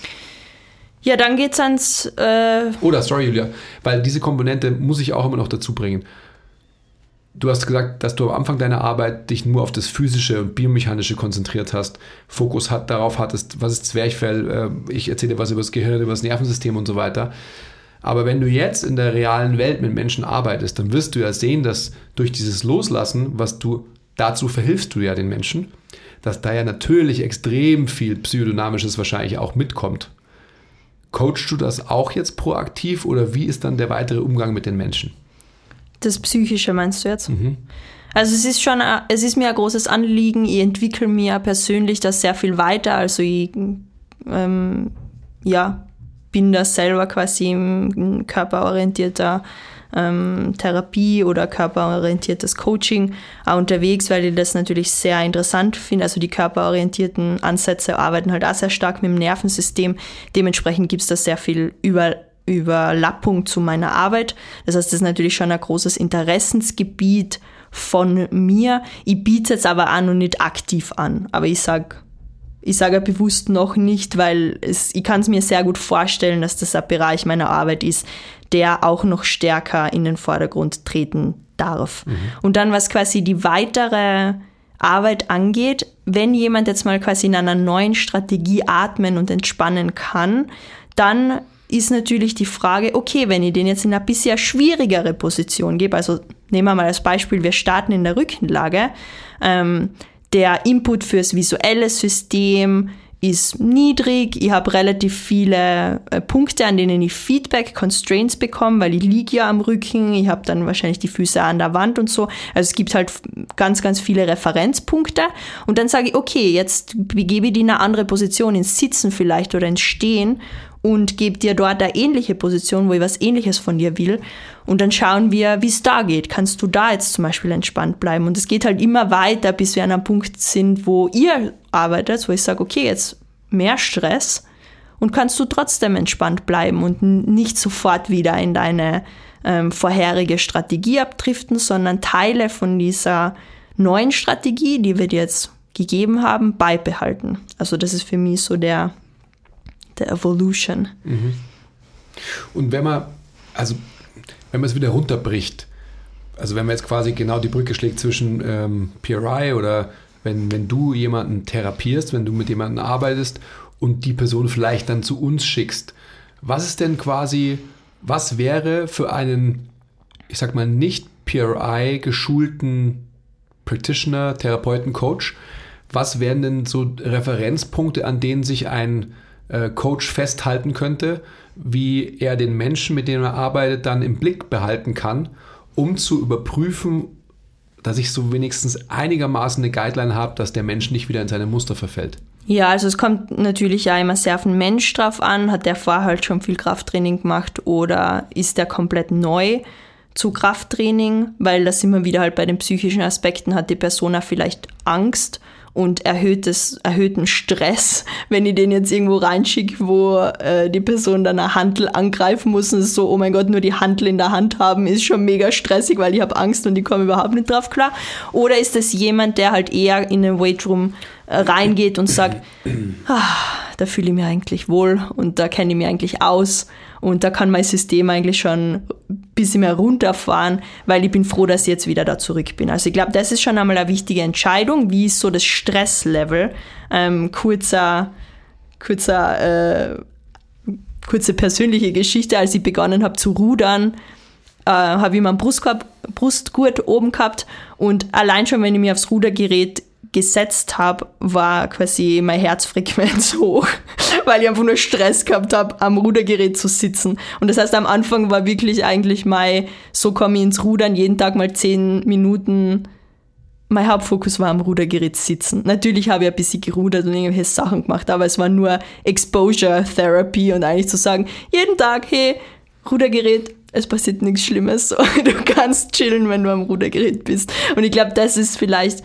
Ja, dann geht's ans. Äh Oder, sorry, Julia, weil diese Komponente muss ich auch immer noch dazu bringen. du hast gesagt, dass du am Anfang deiner Arbeit dich nur auf das Physische und Biomechanische konzentriert hast, Fokus hat, darauf hattest, was ist Zwerchfell, äh, ich erzähle was über das Gehirn, über das Nervensystem und so weiter. Aber wenn du jetzt in der realen Welt mit Menschen arbeitest, dann wirst du ja sehen, dass durch dieses Loslassen, was du dazu verhilfst du ja den Menschen, dass da ja natürlich extrem viel Psychodynamisches wahrscheinlich auch mitkommt. Coachst du das auch jetzt proaktiv oder wie ist dann der weitere Umgang mit den Menschen? Das Psychische meinst du jetzt? Mhm. Also es ist schon, es ist mir ein großes Anliegen. Ich entwickle mir persönlich das sehr viel weiter. Also ich, ähm, ja, bin da selber quasi im körperorientierter ähm, Therapie oder körperorientiertes Coaching auch unterwegs, weil ich das natürlich sehr interessant finde. Also die körperorientierten Ansätze arbeiten halt auch sehr stark mit dem Nervensystem. Dementsprechend gibt es da sehr viel über, Überlappung zu meiner Arbeit. Das heißt, das ist natürlich schon ein großes Interessensgebiet von mir. Ich biete es aber auch noch nicht aktiv an. Aber ich sage ich sage bewusst noch nicht, weil es, ich kann es mir sehr gut vorstellen, dass das ein Bereich meiner Arbeit ist, der auch noch stärker in den Vordergrund treten darf. Mhm. Und dann, was quasi die weitere Arbeit angeht, wenn jemand jetzt mal quasi in einer neuen Strategie atmen und entspannen kann, dann ist natürlich die Frage, okay, wenn ich den jetzt in eine bisher schwierigere Position gebe, also nehmen wir mal als Beispiel, wir starten in der Rückenlage, ähm, der Input fürs visuelle System ist niedrig. Ich habe relativ viele äh, Punkte, an denen ich Feedback, Constraints bekomme, weil ich liege ja am Rücken. Ich habe dann wahrscheinlich die Füße an der Wand und so. Also es gibt halt ganz, ganz viele Referenzpunkte. Und dann sage ich, okay, jetzt begebe ich die in eine andere Position, ins Sitzen vielleicht oder ins Stehen und gebe dir dort eine ähnliche Position, wo ich was ähnliches von dir will. Und dann schauen wir, wie es da geht. Kannst du da jetzt zum Beispiel entspannt bleiben? Und es geht halt immer weiter, bis wir an einem Punkt sind, wo ihr arbeitet, wo ich sage, okay, jetzt mehr Stress und kannst du trotzdem entspannt bleiben und nicht sofort wieder in deine ähm, vorherige Strategie abdriften, sondern Teile von dieser neuen Strategie, die wir dir jetzt gegeben haben, beibehalten. Also das ist für mich so der der Evolution. Mhm. Und wenn man, also wenn man es wieder runterbricht, also wenn man jetzt quasi genau die Brücke schlägt zwischen ähm, PRI oder wenn, wenn du jemanden therapierst, wenn du mit jemandem arbeitest und die Person vielleicht dann zu uns schickst, was ist denn quasi, was wäre für einen, ich sag mal, nicht PRI geschulten Practitioner, Therapeuten, Coach, was wären denn so Referenzpunkte, an denen sich ein äh, Coach festhalten könnte, wie er den Menschen, mit dem er arbeitet, dann im Blick behalten kann, um zu überprüfen, dass ich so wenigstens einigermaßen eine Guideline habe, dass der Mensch nicht wieder in seine Muster verfällt. Ja, also es kommt natürlich ja immer sehr auf den Mensch drauf an. Hat der vorher halt schon viel Krafttraining gemacht oder ist der komplett neu zu Krafttraining? Weil das immer wieder halt bei den psychischen Aspekten hat die Person auch vielleicht Angst und erhöhtes, erhöhten Stress, wenn ich den jetzt irgendwo reinschicke, wo äh, die Person dann eine Handel angreifen muss und so, oh mein Gott, nur die Handel in der Hand haben, ist schon mega stressig, weil ich habe Angst und ich komme überhaupt nicht drauf klar. Oder ist das jemand, der halt eher in den Weightroom reingeht und sagt, ah, da fühle ich mich eigentlich wohl und da kenne ich mich eigentlich aus und da kann mein System eigentlich schon ein bisschen mehr runterfahren, weil ich bin froh, dass ich jetzt wieder da zurück bin. Also ich glaube, das ist schon einmal eine wichtige Entscheidung. Wie ist so das Stresslevel? Ähm, kurzer, kurzer, äh, kurze persönliche Geschichte, als ich begonnen habe zu rudern, äh, habe ich meinen Brustkorb, Brustgurt oben gehabt und allein schon, wenn ich mir aufs Rudergerät gesetzt habe, war quasi meine Herzfrequenz hoch, weil ich einfach nur Stress gehabt habe, am Rudergerät zu sitzen. Und das heißt, am Anfang war wirklich eigentlich mein, so komme ich ins Rudern, jeden Tag mal zehn Minuten. Mein Hauptfokus war am Rudergerät sitzen. Natürlich habe ich ein bisschen gerudert und irgendwelche Sachen gemacht, aber es war nur Exposure Therapy und eigentlich zu sagen, jeden Tag, hey, Rudergerät, es passiert nichts Schlimmes. Du kannst chillen, wenn du am Rudergerät bist. Und ich glaube, das ist vielleicht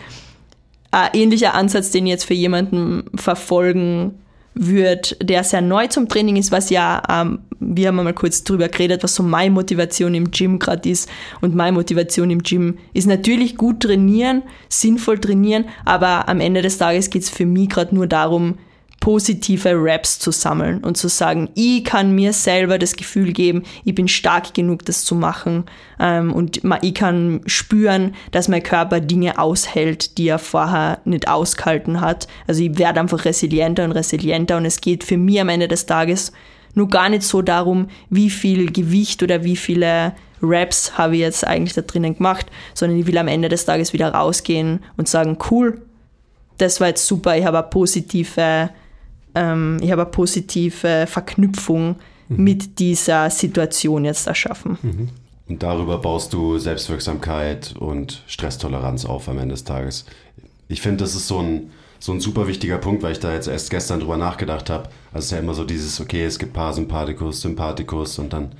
ein ähnlicher Ansatz, den jetzt für jemanden verfolgen wird, der sehr neu zum Training ist, was ja, ähm, wir haben mal kurz drüber geredet, was so meine Motivation im Gym gerade ist. Und meine Motivation im Gym ist natürlich gut trainieren, sinnvoll trainieren, aber am Ende des Tages geht es für mich gerade nur darum, positive Raps zu sammeln und zu sagen, ich kann mir selber das Gefühl geben, ich bin stark genug, das zu machen ähm, und ich kann spüren, dass mein Körper Dinge aushält, die er vorher nicht ausgehalten hat. Also ich werde einfach resilienter und resilienter und es geht für mich am Ende des Tages nur gar nicht so darum, wie viel Gewicht oder wie viele Raps habe ich jetzt eigentlich da drinnen gemacht, sondern ich will am Ende des Tages wieder rausgehen und sagen, cool, das war jetzt super, ich habe eine positive, ähm, ich habe eine positive Verknüpfung mhm. mit dieser Situation jetzt erschaffen. Mhm. Und darüber baust du Selbstwirksamkeit und Stresstoleranz auf am Ende des Tages. Ich finde, das ist so ein, so ein super wichtiger Punkt, weil ich da jetzt erst gestern drüber nachgedacht habe. Also es ist ja immer so dieses, okay, es gibt Parasympathikus, Sympathikus und dann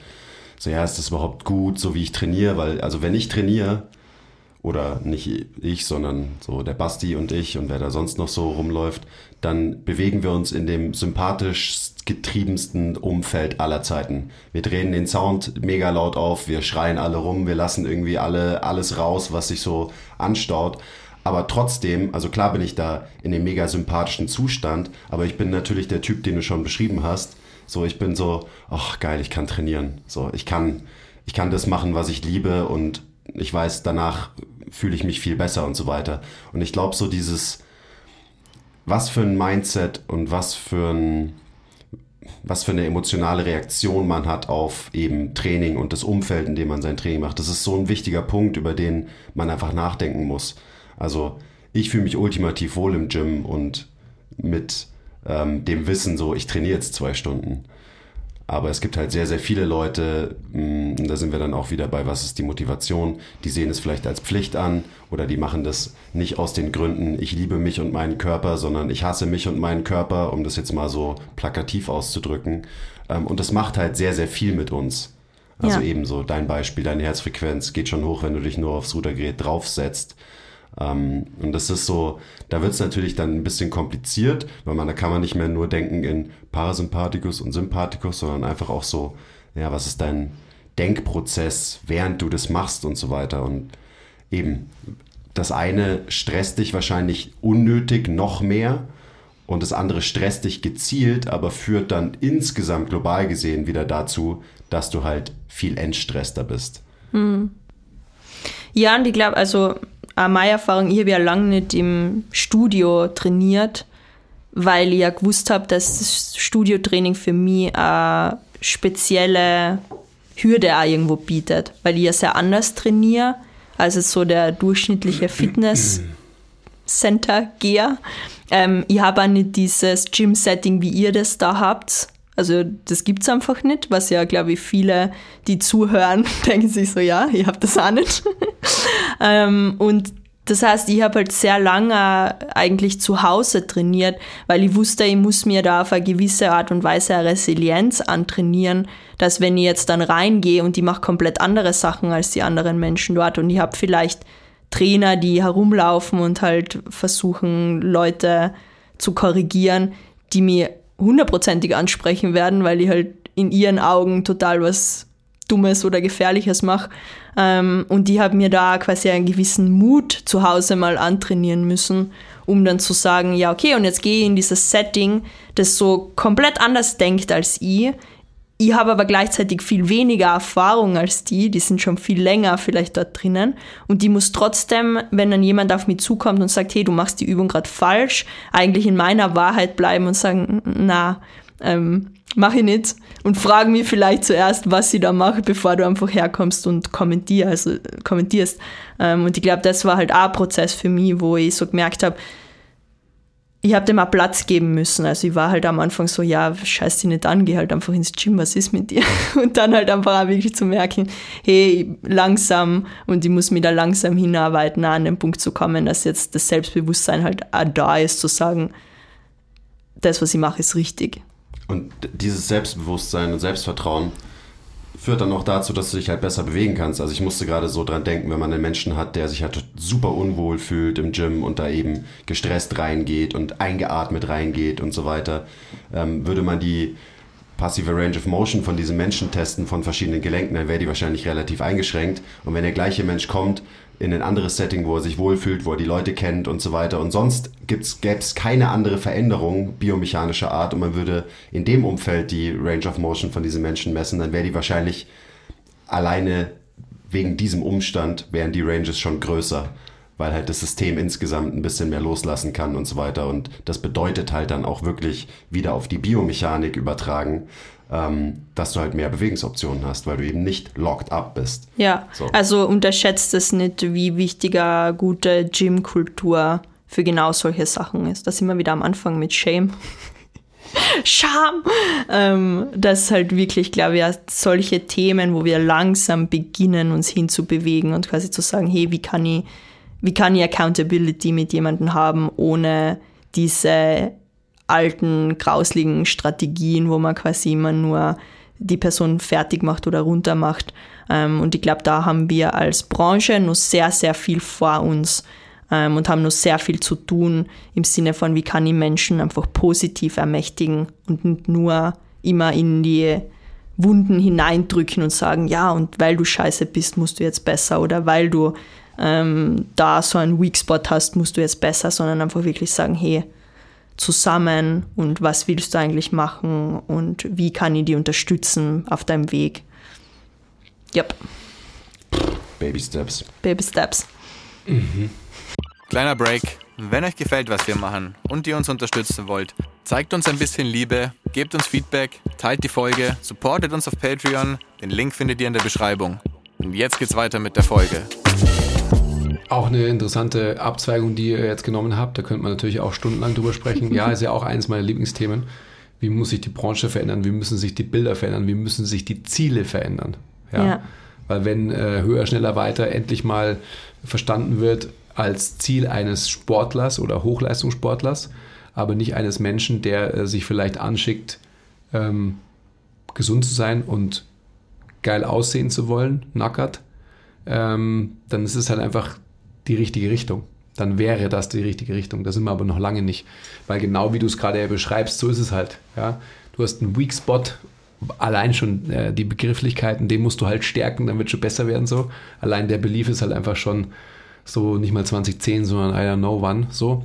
so, ja, ist das überhaupt gut, so wie ich trainiere? Weil, also wenn ich trainiere, oder nicht ich, sondern so der Basti und ich und wer da sonst noch so rumläuft, dann bewegen wir uns in dem sympathisch getriebensten Umfeld aller Zeiten. Wir drehen den Sound mega laut auf, wir schreien alle rum, wir lassen irgendwie alle alles raus, was sich so anstaut. Aber trotzdem, also klar bin ich da in dem mega sympathischen Zustand, aber ich bin natürlich der Typ, den du schon beschrieben hast. So, ich bin so, ach geil, ich kann trainieren. So, ich kann, ich kann das machen, was ich liebe und ich weiß, danach fühle ich mich viel besser und so weiter. Und ich glaube, so dieses, was für ein Mindset und was für ein, was für eine emotionale Reaktion man hat auf eben Training und das Umfeld, in dem man sein Training macht. Das ist so ein wichtiger Punkt, über den man einfach nachdenken muss. Also ich fühle mich ultimativ wohl im Gym und mit ähm, dem Wissen so, ich trainiere jetzt zwei Stunden. Aber es gibt halt sehr, sehr viele Leute, mm, da sind wir dann auch wieder bei, was ist die Motivation? Die sehen es vielleicht als Pflicht an oder die machen das nicht aus den Gründen, ich liebe mich und meinen Körper, sondern ich hasse mich und meinen Körper, um das jetzt mal so plakativ auszudrücken. Ähm, und das macht halt sehr, sehr viel mit uns. Also ja. ebenso dein Beispiel, deine Herzfrequenz geht schon hoch, wenn du dich nur aufs Rudergerät draufsetzt. Ähm, und das ist so, da wird es natürlich dann ein bisschen kompliziert, weil man, da kann man nicht mehr nur denken in Parasympathikus und Sympathikus, sondern einfach auch so, ja, was ist dein Denkprozess, während du das machst und so weiter. Und eben, das eine stresst dich wahrscheinlich unnötig noch mehr und das andere stresst dich gezielt, aber führt dann insgesamt global gesehen wieder dazu, dass du halt viel entstresster bist. Hm. Ja, und ich glaube, also äh, meine Erfahrung, ich habe ja lange nicht im Studio trainiert, weil ich ja gewusst habe, dass das Studiotraining für mich eine spezielle Hürde auch irgendwo bietet, weil ich ja sehr anders trainiere als so der durchschnittliche Fitness-Center-Geher. Ähm, ich habe auch nicht dieses Gym-Setting, wie ihr das da habt. Also das gibt es einfach nicht, was ja, glaube ich, viele, die zuhören, denken sich so, ja, ich habe das auch nicht. ähm, und das heißt, ich habe halt sehr lange eigentlich zu Hause trainiert, weil ich wusste, ich muss mir da auf eine gewisse Art und Weise eine Resilienz antrainieren, dass wenn ich jetzt dann reingehe und ich mache komplett andere Sachen als die anderen Menschen dort und ich habe vielleicht Trainer, die herumlaufen und halt versuchen, Leute zu korrigieren, die mir hundertprozentig ansprechen werden, weil ich halt in ihren Augen total was Dummes oder Gefährliches mache. Ähm, und ich habe mir da quasi einen gewissen Mut zu Hause mal antrainieren müssen, um dann zu sagen, ja, okay, und jetzt gehe ich in dieses Setting, das so komplett anders denkt als ich. Ich habe aber gleichzeitig viel weniger Erfahrung als die, die sind schon viel länger vielleicht dort drinnen. Und die muss trotzdem, wenn dann jemand auf mich zukommt und sagt, hey, du machst die Übung gerade falsch, eigentlich in meiner Wahrheit bleiben und sagen, na, ähm, mache ich nicht und frage mich vielleicht zuerst, was ich da mache, bevor du einfach herkommst und kommentierst. Also, kommentierst. Ähm, und ich glaube, das war halt auch ein Prozess für mich, wo ich so gemerkt habe, ich habe dem auch Platz geben müssen. Also ich war halt am Anfang so, ja, scheiß dich nicht an, geh halt einfach ins Gym, was ist mit dir? Und dann halt einfach auch wirklich zu merken, hey, langsam und ich muss mich da langsam hinarbeiten, an den Punkt zu kommen, dass jetzt das Selbstbewusstsein halt auch da ist, zu sagen, das, was ich mache, ist richtig. Und dieses Selbstbewusstsein und Selbstvertrauen führt dann auch dazu, dass du dich halt besser bewegen kannst. Also ich musste gerade so dran denken, wenn man einen Menschen hat, der sich halt super unwohl fühlt im Gym und da eben gestresst reingeht und eingeatmet reingeht und so weiter, ähm, würde man die passive Range of Motion von diesen Menschen testen von verschiedenen Gelenken, dann wäre die wahrscheinlich relativ eingeschränkt. Und wenn der gleiche Mensch kommt in ein anderes Setting, wo er sich wohlfühlt, wo er die Leute kennt und so weiter. Und sonst gäbe es keine andere Veränderung biomechanischer Art. Und man würde in dem Umfeld die Range of Motion von diesen Menschen messen, dann wäre die wahrscheinlich alleine wegen diesem Umstand wären die Ranges schon größer weil halt das System insgesamt ein bisschen mehr loslassen kann und so weiter. Und das bedeutet halt dann auch wirklich wieder auf die Biomechanik übertragen, ähm, dass du halt mehr Bewegungsoptionen hast, weil du eben nicht locked up bist. Ja, so. also unterschätzt es nicht, wie wichtiger gute Gym-Kultur für genau solche Sachen ist. Da sind wir wieder am Anfang mit Shame. Scham. Ähm, das ist halt wirklich, glaube ich, solche Themen, wo wir langsam beginnen, uns hinzubewegen und quasi zu sagen, hey, wie kann ich wie kann ich Accountability mit jemandem haben, ohne diese alten, grausligen Strategien, wo man quasi immer nur die Person fertig macht oder runter macht. Ähm, und ich glaube, da haben wir als Branche noch sehr, sehr viel vor uns ähm, und haben noch sehr viel zu tun im Sinne von, wie kann ich Menschen einfach positiv ermächtigen und nicht nur immer in die Wunden hineindrücken und sagen, ja, und weil du scheiße bist, musst du jetzt besser oder weil du ähm, da so einen Weak Spot hast, musst du jetzt besser, sondern einfach wirklich sagen, hey, zusammen und was willst du eigentlich machen und wie kann ich dich unterstützen auf deinem Weg. Yep. Baby Steps. Baby Steps. Mhm. Kleiner Break. Wenn euch gefällt, was wir machen und ihr uns unterstützen wollt, zeigt uns ein bisschen Liebe, gebt uns Feedback, teilt die Folge, supportet uns auf Patreon. Den Link findet ihr in der Beschreibung. Und jetzt geht's weiter mit der Folge. Auch eine interessante Abzweigung, die ihr jetzt genommen habt. Da könnte man natürlich auch stundenlang drüber sprechen. Ja, ist ja auch eines meiner Lieblingsthemen. Wie muss sich die Branche verändern? Wie müssen sich die Bilder verändern? Wie müssen sich die Ziele verändern? Ja. ja. Weil wenn äh, höher, schneller, weiter endlich mal verstanden wird als Ziel eines Sportlers oder Hochleistungssportlers, aber nicht eines Menschen, der äh, sich vielleicht anschickt, ähm, gesund zu sein und geil aussehen zu wollen, nackert, ähm, dann ist es halt einfach die richtige Richtung. Dann wäre das die richtige Richtung. Da sind wir aber noch lange nicht. Weil genau wie du es gerade beschreibst, so ist es halt. Ja? Du hast einen Weak Spot, allein schon äh, die Begrifflichkeiten, den musst du halt stärken, dann wird schon besser werden so. Allein der Belief ist halt einfach schon so nicht mal 2010, sondern I don't know wann so.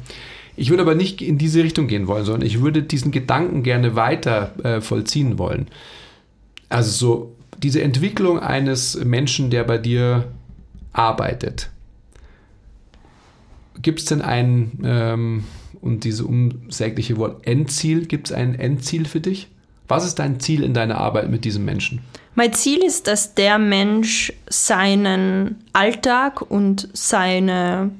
Ich würde aber nicht in diese Richtung gehen wollen, sondern ich würde diesen Gedanken gerne weiter äh, vollziehen wollen. Also so diese Entwicklung eines Menschen, der bei dir arbeitet, gibt es denn ein, ähm, und dieses unsägliche Wort Endziel, gibt es ein Endziel für dich? Was ist dein Ziel in deiner Arbeit mit diesem Menschen? Mein Ziel ist, dass der Mensch seinen Alltag und seine,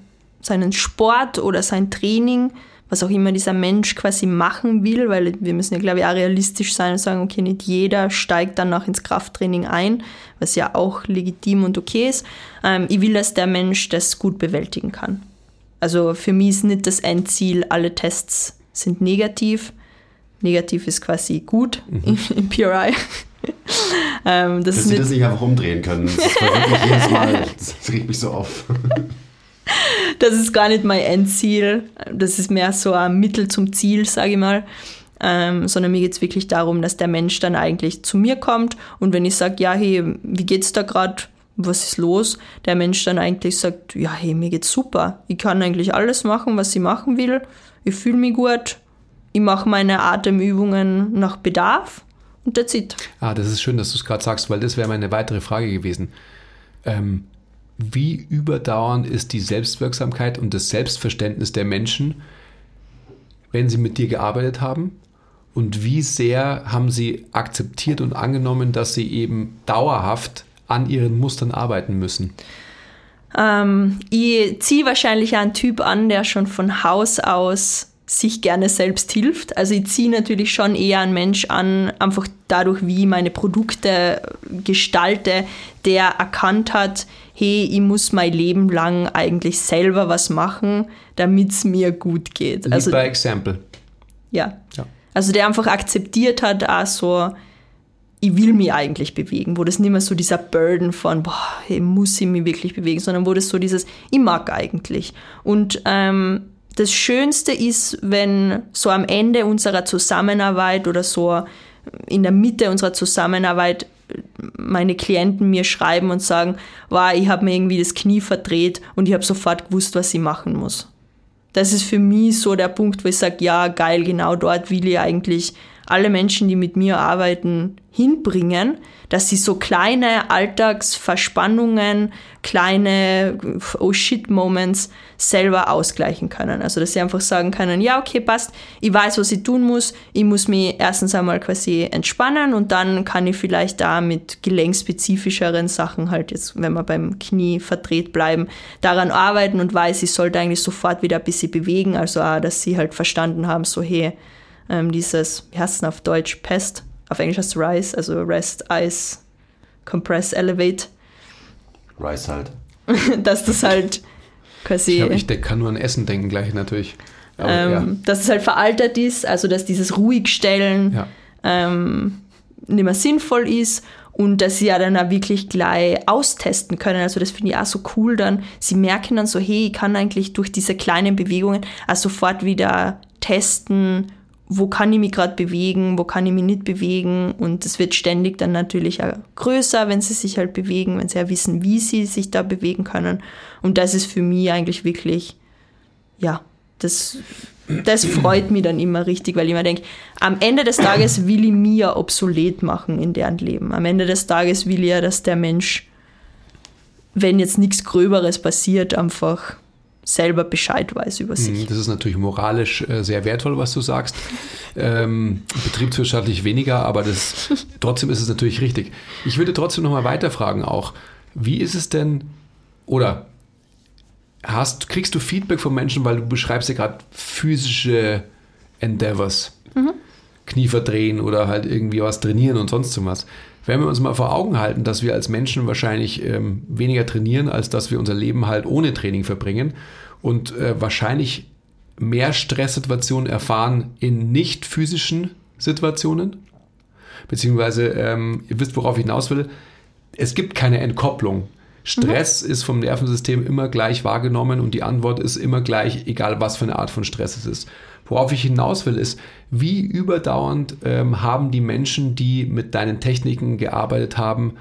seinen Sport oder sein Training was auch immer dieser Mensch quasi machen will, weil wir müssen ja, glaube ich, auch realistisch sein und sagen, okay, nicht jeder steigt dann noch ins Krafttraining ein, was ja auch legitim und okay ist. Ähm, ich will, dass der Mensch das gut bewältigen kann. Also für mich ist nicht das Endziel, alle Tests sind negativ. Negativ ist quasi gut mhm. im PRI. ähm, das Dass sie das nicht einfach umdrehen können. Das ist wirklich jedes Mal, das regt mich so auf das ist gar nicht mein Endziel. Das ist mehr so ein Mittel zum Ziel, sage ich mal. Ähm, sondern mir geht es wirklich darum, dass der Mensch dann eigentlich zu mir kommt und wenn ich sage, ja, hey, wie geht's da gerade? Was ist los? Der Mensch dann eigentlich sagt, ja, hey, mir geht's super. Ich kann eigentlich alles machen, was ich machen will. Ich fühle mich gut. Ich mache meine Atemübungen nach Bedarf und that's it. Ah, das ist schön, dass du es gerade sagst, weil das wäre meine weitere Frage gewesen. Ähm, wie überdauernd ist die Selbstwirksamkeit und das Selbstverständnis der Menschen, wenn sie mit dir gearbeitet haben? Und wie sehr haben sie akzeptiert und angenommen, dass sie eben dauerhaft an ihren Mustern arbeiten müssen? Ähm, ich ziehe wahrscheinlich einen Typ an, der schon von Haus aus sich gerne selbst hilft. Also ich ziehe natürlich schon eher einen Mensch an, einfach dadurch, wie ich meine Produkte gestalte, der erkannt hat, hey, ich muss mein Leben lang eigentlich selber was machen, damit es mir gut geht. Lead also, by example. Ja. ja. Also der einfach akzeptiert hat, auch so, ich will mich eigentlich bewegen, wo das nicht mehr so dieser Burden von, boah, hey, muss ich mich wirklich bewegen, sondern wo das so dieses, ich mag eigentlich. Und ähm, das Schönste ist, wenn so am Ende unserer Zusammenarbeit oder so in der Mitte unserer Zusammenarbeit meine Klienten mir schreiben und sagen, wow, ich habe mir irgendwie das Knie verdreht und ich habe sofort gewusst, was ich machen muss. Das ist für mich so der Punkt, wo ich sage, ja, geil, genau dort will ich eigentlich alle Menschen, die mit mir arbeiten, hinbringen, dass sie so kleine Alltagsverspannungen, kleine Oh shit Moments selber ausgleichen können. Also dass sie einfach sagen können, ja, okay, passt, ich weiß, was ich tun muss. Ich muss mich erstens einmal quasi entspannen und dann kann ich vielleicht da mit gelenkspezifischeren Sachen halt jetzt, wenn wir beim Knie verdreht bleiben, daran arbeiten und weiß, ich sollte eigentlich sofort wieder ein bisschen bewegen. Also auch, dass sie halt verstanden haben, so hey, ähm, dieses, wie heißt es auf Deutsch, Pest, auf Englisch heißt es Rise, also Rest, Ice, Compress, Elevate. Rise halt. dass das halt quasi. Ich, glaub, ich kann nur an Essen denken gleich natürlich. Aber, ähm, ja. Dass es halt veraltet ist, also dass dieses Ruhigstellen ja. ähm, nicht mehr sinnvoll ist und dass sie ja dann auch wirklich gleich austesten können. Also das finde ich auch so cool dann. Sie merken dann so, hey, ich kann eigentlich durch diese kleinen Bewegungen auch sofort wieder testen, wo kann ich mich gerade bewegen, wo kann ich mich nicht bewegen. Und es wird ständig dann natürlich auch größer, wenn sie sich halt bewegen, wenn sie ja wissen, wie sie sich da bewegen können. Und das ist für mich eigentlich wirklich, ja, das, das freut mich dann immer richtig, weil ich mir denke, am Ende des Tages will ich mich ja obsolet machen in deren Leben. Am Ende des Tages will ich ja, dass der Mensch, wenn jetzt nichts Gröberes passiert, einfach selber Bescheid weiß über sich. Mhm, das ist natürlich moralisch äh, sehr wertvoll, was du sagst. Ähm, betriebswirtschaftlich weniger, aber das, trotzdem ist es natürlich richtig. Ich würde trotzdem nochmal weiterfragen auch, wie ist es denn, oder hast, kriegst du Feedback von Menschen, weil du beschreibst ja gerade physische Endeavors, mhm. Knie verdrehen oder halt irgendwie was trainieren und sonst was. Wenn wir uns mal vor Augen halten, dass wir als Menschen wahrscheinlich ähm, weniger trainieren, als dass wir unser Leben halt ohne Training verbringen und äh, wahrscheinlich mehr Stresssituationen erfahren in nicht physischen Situationen, beziehungsweise ähm, ihr wisst, worauf ich hinaus will, es gibt keine Entkopplung. Stress mhm. ist vom Nervensystem immer gleich wahrgenommen und die Antwort ist immer gleich, egal was für eine Art von Stress es ist. Worauf ich hinaus will, ist, wie überdauernd ähm, haben die Menschen, die mit deinen Techniken gearbeitet haben,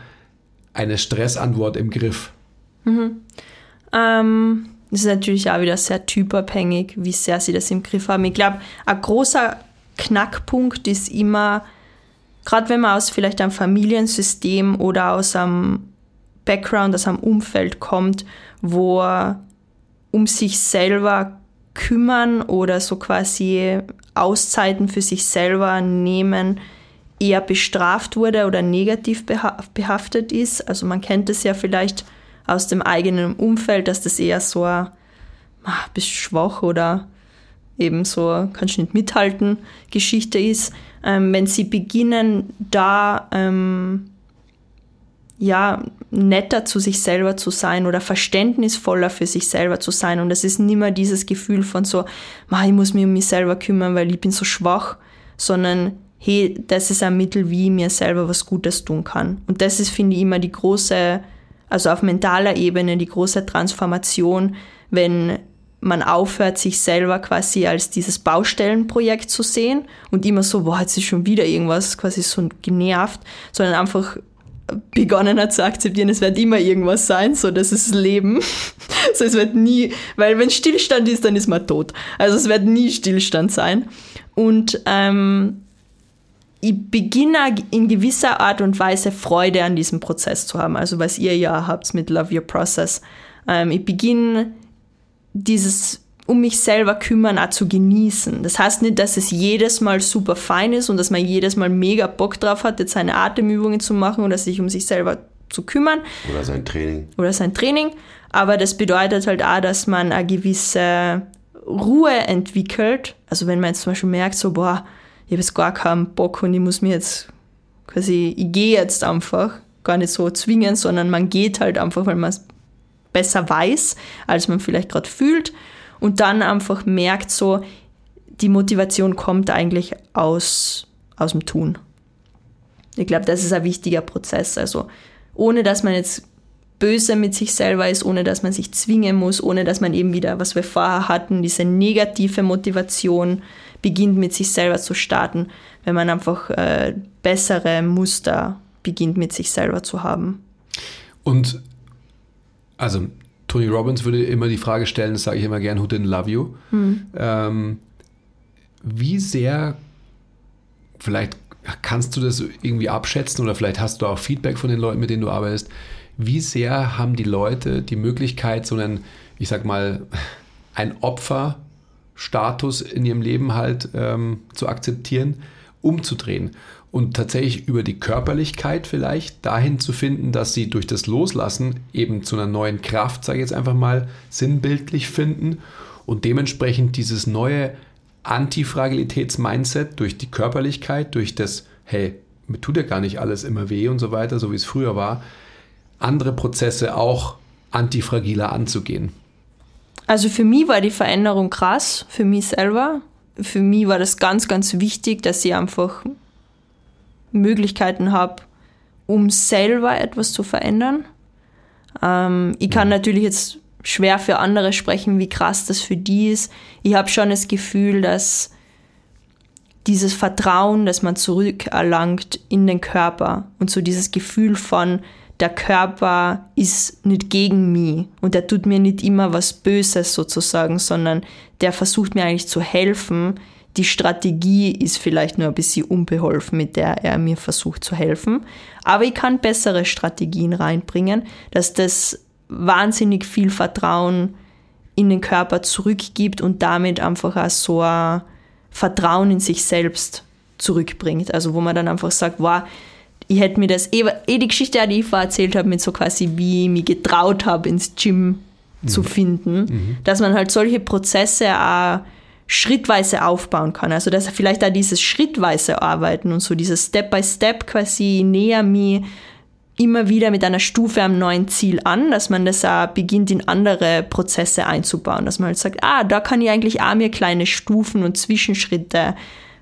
eine Stressantwort im Griff? Mhm. Ähm, das ist natürlich auch wieder sehr typabhängig, wie sehr sie das im Griff haben. Ich glaube, ein großer Knackpunkt ist immer, gerade wenn man aus vielleicht einem Familiensystem oder aus einem Background, aus einem Umfeld kommt, wo um sich selber kümmern oder so quasi Auszeiten für sich selber nehmen eher bestraft wurde oder negativ behaftet ist. Also man kennt es ja vielleicht aus dem eigenen Umfeld, dass das eher so ein, ah, bist schwach oder eben so, kannst nicht mithalten, Geschichte ist. Ähm, wenn sie beginnen, da ähm, ja, netter zu sich selber zu sein oder verständnisvoller für sich selber zu sein. Und es ist nicht mehr dieses Gefühl von so, ich muss mich um mich selber kümmern, weil ich bin so schwach, sondern hey, das ist ein Mittel, wie ich mir selber was Gutes tun kann. Und das ist, finde ich, immer die große, also auf mentaler Ebene, die große Transformation, wenn man aufhört, sich selber quasi als dieses Baustellenprojekt zu sehen und immer so, boah, jetzt ist schon wieder irgendwas quasi so genervt, sondern einfach begonnen hat zu akzeptieren, es wird immer irgendwas sein, so das ist Leben. so es wird nie, weil wenn Stillstand ist, dann ist man tot. Also es wird nie Stillstand sein. Und ähm, ich beginne in gewisser Art und Weise Freude an diesem Prozess zu haben, also was ihr ja habt mit Love Your Process. Ähm, ich beginne dieses um mich selber kümmern, auch zu genießen. Das heißt nicht, dass es jedes Mal super fein ist und dass man jedes Mal mega Bock drauf hat, jetzt seine Atemübungen zu machen oder sich um sich selber zu kümmern. Oder sein Training. Oder sein Training. Aber das bedeutet halt auch, dass man eine gewisse Ruhe entwickelt. Also wenn man jetzt zum Beispiel merkt, so, boah, ich habe jetzt gar keinen Bock und ich muss mir jetzt quasi, ich gehe jetzt einfach, gar nicht so zwingen, sondern man geht halt einfach, weil man es besser weiß, als man vielleicht gerade fühlt und dann einfach merkt so, die Motivation kommt eigentlich aus, aus dem Tun. Ich glaube, das ist ein wichtiger Prozess. Also ohne dass man jetzt böse mit sich selber ist, ohne dass man sich zwingen muss, ohne dass man eben wieder, was wir vorher hatten, diese negative Motivation beginnt mit sich selber zu starten, wenn man einfach äh, bessere Muster beginnt mit sich selber zu haben. Und also Tony Robbins würde immer die Frage stellen, das sage ich immer gern, who didn't love you? Hm. Ähm, wie sehr, vielleicht kannst du das irgendwie abschätzen oder vielleicht hast du auch Feedback von den Leuten, mit denen du arbeitest, wie sehr haben die Leute die Möglichkeit, so einen, ich sag mal, ein Opferstatus in ihrem Leben halt ähm, zu akzeptieren, umzudrehen und tatsächlich über die Körperlichkeit vielleicht dahin zu finden, dass sie durch das Loslassen eben zu einer neuen Kraft, sage ich jetzt einfach mal, sinnbildlich finden und dementsprechend dieses neue Antifragilitäts-Mindset durch die Körperlichkeit, durch das, hey, mir tut ja gar nicht alles immer weh und so weiter, so wie es früher war, andere Prozesse auch antifragiler anzugehen. Also für mich war die Veränderung krass, für mich selber. Für mich war das ganz, ganz wichtig, dass ich einfach Möglichkeiten habe, um selber etwas zu verändern. Ähm, ich kann natürlich jetzt schwer für andere sprechen, wie krass das für die ist. Ich habe schon das Gefühl, dass dieses Vertrauen, das man zurückerlangt in den Körper und so dieses Gefühl von, der Körper ist nicht gegen mich und der tut mir nicht immer was Böses sozusagen, sondern der versucht mir eigentlich zu helfen. Die Strategie ist vielleicht nur ein bisschen unbeholfen, mit der er mir versucht zu helfen. Aber ich kann bessere Strategien reinbringen, dass das wahnsinnig viel Vertrauen in den Körper zurückgibt und damit einfach auch so ein Vertrauen in sich selbst zurückbringt. Also wo man dann einfach sagt, wow, ich hätte mir das, eh, eh die Geschichte, die ich vorher erzählt habe, mit so quasi, wie ich mich getraut habe, ins Gym mhm. zu finden, mhm. dass man halt solche Prozesse auch schrittweise aufbauen kann. Also dass vielleicht auch dieses schrittweise Arbeiten und so dieses Step by Step quasi näher mir immer wieder mit einer Stufe am neuen Ziel an, dass man das auch beginnt in andere Prozesse einzubauen, dass man halt sagt, ah, da kann ich eigentlich auch mir kleine Stufen und Zwischenschritte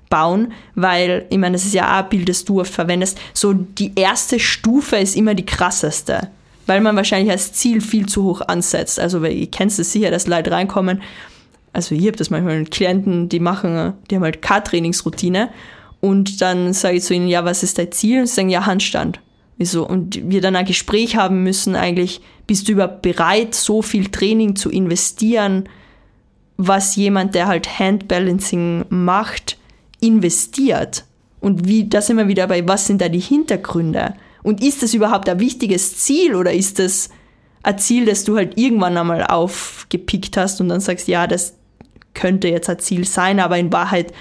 bauen, weil, ich meine, das ist ja auch ein Bild, das du oft verwendest, so die erste Stufe ist immer die krasseste, weil man wahrscheinlich als Ziel viel zu hoch ansetzt. Also, ihr kennt es sicher, dass Leute reinkommen, also ich habe das manchmal mit Klienten, die machen, die haben halt K-Trainingsroutine und dann sage ich zu ihnen, ja, was ist dein Ziel? Und sie sagen, ja, Handstand. Wieso? Und wir dann ein Gespräch haben müssen, eigentlich, bist du überhaupt bereit, so viel Training zu investieren, was jemand, der halt Handbalancing macht, investiert? Und wie, da sind wir wieder bei, was sind da die Hintergründe? Und ist das überhaupt ein wichtiges Ziel oder ist das ein Ziel, das du halt irgendwann einmal aufgepickt hast und dann sagst, ja, das könnte jetzt ein Ziel sein, aber in Wahrheit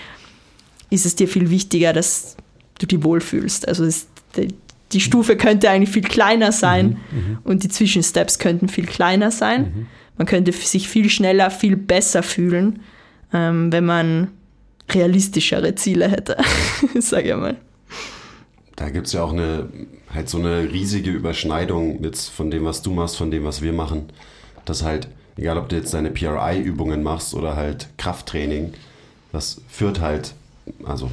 ist es dir viel wichtiger, dass du dich wohlfühlst. Also es, die, die, Stufe könnte eigentlich viel kleiner sein mhm, mhm. und die Zwischensteps könnten viel kleiner sein. Mhm. Man könnte sich viel schneller, viel besser fühlen, ähm, wenn man realistischere Ziele hätte, sage ich mal. Da gibt es ja auch eine, halt so eine riesige Überschneidung mit von dem, was du machst, von dem, was wir machen. Das halt, egal ob du jetzt deine PRI-Übungen machst oder halt Krafttraining, das führt halt, also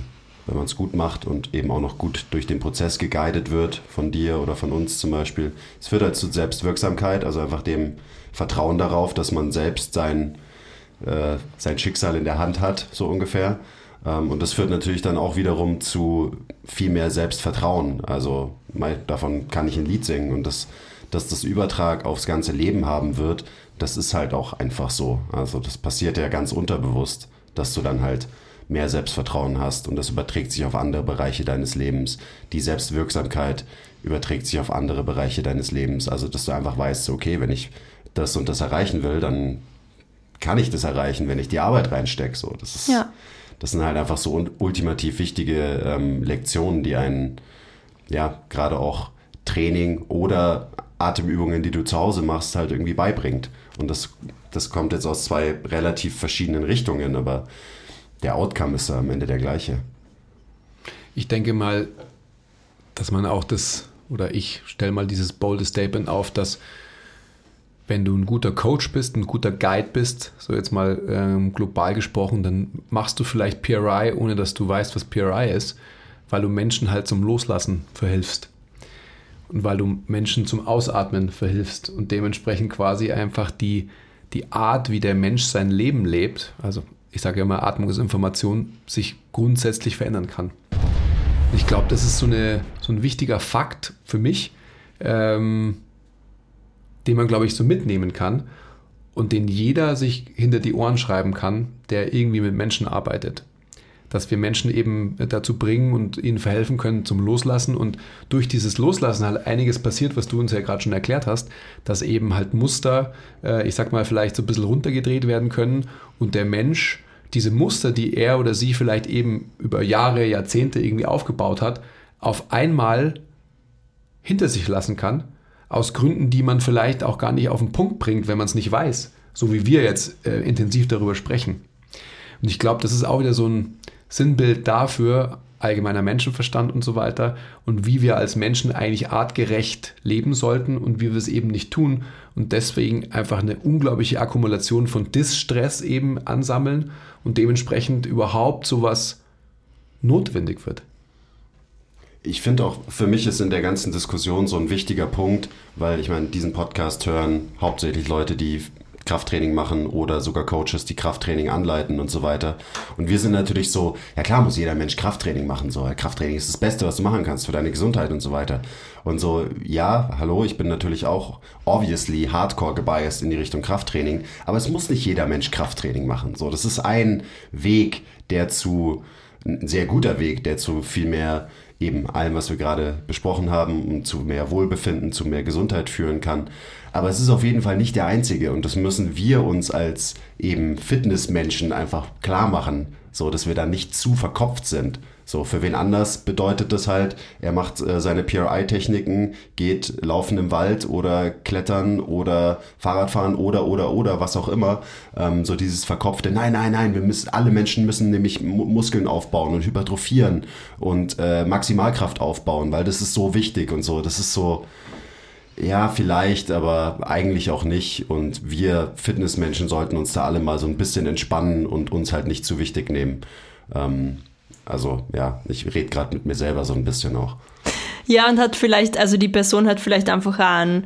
wenn man es gut macht und eben auch noch gut durch den Prozess geguidet wird, von dir oder von uns zum Beispiel, es führt halt zu Selbstwirksamkeit, also einfach dem Vertrauen darauf, dass man selbst sein, äh, sein Schicksal in der Hand hat, so ungefähr. Ähm, und das führt natürlich dann auch wiederum zu viel mehr Selbstvertrauen. Also davon kann ich ein Lied singen und das, dass das Übertrag aufs ganze Leben haben wird, das ist halt auch einfach so. Also das passiert ja ganz unterbewusst, dass du dann halt mehr Selbstvertrauen hast und das überträgt sich auf andere Bereiche deines Lebens. Die Selbstwirksamkeit überträgt sich auf andere Bereiche deines Lebens. Also dass du einfach weißt, okay, wenn ich das und das erreichen will, dann kann ich das erreichen, wenn ich die Arbeit reinstecke. So, das ist, ja das sind halt einfach so ultimativ wichtige ähm, Lektionen, die einen, ja, gerade auch Training oder Atemübungen, die du zu Hause machst, halt irgendwie beibringt. Und das, das kommt jetzt aus zwei relativ verschiedenen Richtungen, aber der Outcome ist am Ende der gleiche. Ich denke mal, dass man auch das, oder ich stelle mal dieses bold Statement auf, dass wenn du ein guter Coach bist, ein guter Guide bist, so jetzt mal ähm, global gesprochen, dann machst du vielleicht PRI, ohne dass du weißt, was PRI ist, weil du Menschen halt zum Loslassen verhilfst. Und weil du Menschen zum Ausatmen verhilfst und dementsprechend quasi einfach die, die Art, wie der Mensch sein Leben lebt, also ich sage ja immer, Atmung ist Information, sich grundsätzlich verändern kann. Ich glaube, das ist so, eine, so ein wichtiger Fakt für mich, ähm, den man, glaube ich, so mitnehmen kann und den jeder sich hinter die Ohren schreiben kann, der irgendwie mit Menschen arbeitet. Dass wir Menschen eben dazu bringen und ihnen verhelfen können zum Loslassen und durch dieses Loslassen halt einiges passiert, was du uns ja gerade schon erklärt hast, dass eben halt Muster, äh, ich sag mal, vielleicht so ein bisschen runtergedreht werden können und der Mensch diese Muster, die er oder sie vielleicht eben über Jahre, Jahrzehnte irgendwie aufgebaut hat, auf einmal hinter sich lassen kann, aus Gründen, die man vielleicht auch gar nicht auf den Punkt bringt, wenn man es nicht weiß, so wie wir jetzt äh, intensiv darüber sprechen. Und ich glaube, das ist auch wieder so ein Sinnbild dafür, allgemeiner Menschenverstand und so weiter und wie wir als Menschen eigentlich artgerecht leben sollten und wie wir es eben nicht tun und deswegen einfach eine unglaubliche Akkumulation von Distress eben ansammeln und dementsprechend überhaupt sowas notwendig wird. Ich finde auch, für mich ist in der ganzen Diskussion so ein wichtiger Punkt, weil ich meine, diesen Podcast hören hauptsächlich Leute, die Krafttraining machen oder sogar Coaches, die Krafttraining anleiten und so weiter. Und wir sind natürlich so, ja klar muss jeder Mensch Krafttraining machen, so. Krafttraining ist das Beste, was du machen kannst für deine Gesundheit und so weiter. Und so, ja, hallo, ich bin natürlich auch obviously hardcore gebiased in die Richtung Krafttraining, aber es muss nicht jeder Mensch Krafttraining machen. So, das ist ein Weg, der zu, ein sehr guter Weg, der zu viel mehr eben allem, was wir gerade besprochen haben, zu mehr Wohlbefinden, zu mehr Gesundheit führen kann. Aber es ist auf jeden Fall nicht der einzige und das müssen wir uns als eben Fitnessmenschen einfach klar machen, so dass wir da nicht zu verkopft sind. So, für wen anders bedeutet das halt, er macht äh, seine PRI-Techniken, geht laufen im Wald oder klettern oder Fahrradfahren oder, oder, oder, was auch immer. Ähm, so dieses verkopfte, nein, nein, nein, wir müssen, alle Menschen müssen nämlich Muskeln aufbauen und hypertrophieren und äh, Maximalkraft aufbauen, weil das ist so wichtig und so. Das ist so, ja, vielleicht, aber eigentlich auch nicht. Und wir Fitnessmenschen sollten uns da alle mal so ein bisschen entspannen und uns halt nicht zu wichtig nehmen. Ähm, also ja, ich rede gerade mit mir selber so ein bisschen auch. Ja, und hat vielleicht, also die Person hat vielleicht einfach einen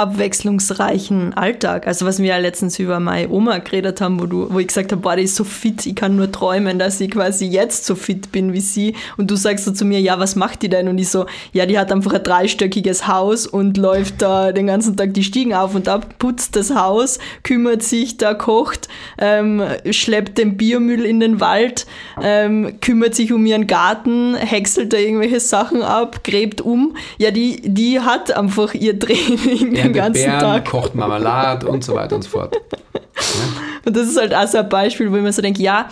abwechslungsreichen Alltag. Also was wir ja letztens über meine Oma geredet haben, wo, du, wo ich gesagt habe, boah, die ist so fit, ich kann nur träumen, dass ich quasi jetzt so fit bin wie sie. Und du sagst so zu mir, ja, was macht die denn? Und ich so, ja, die hat einfach ein dreistöckiges Haus und läuft da den ganzen Tag die Stiegen auf und ab, putzt das Haus, kümmert sich da, kocht, ähm, schleppt den Biomüll in den Wald, ähm, kümmert sich um ihren Garten, häckselt da irgendwelche Sachen ab, gräbt um. Ja, die, die hat einfach ihr Training. Ja, den ganzen Bären, Tag. kocht Marmelade und so weiter und so fort. Ja. Und das ist halt auch so ein Beispiel, wo ich mir so denke, ja,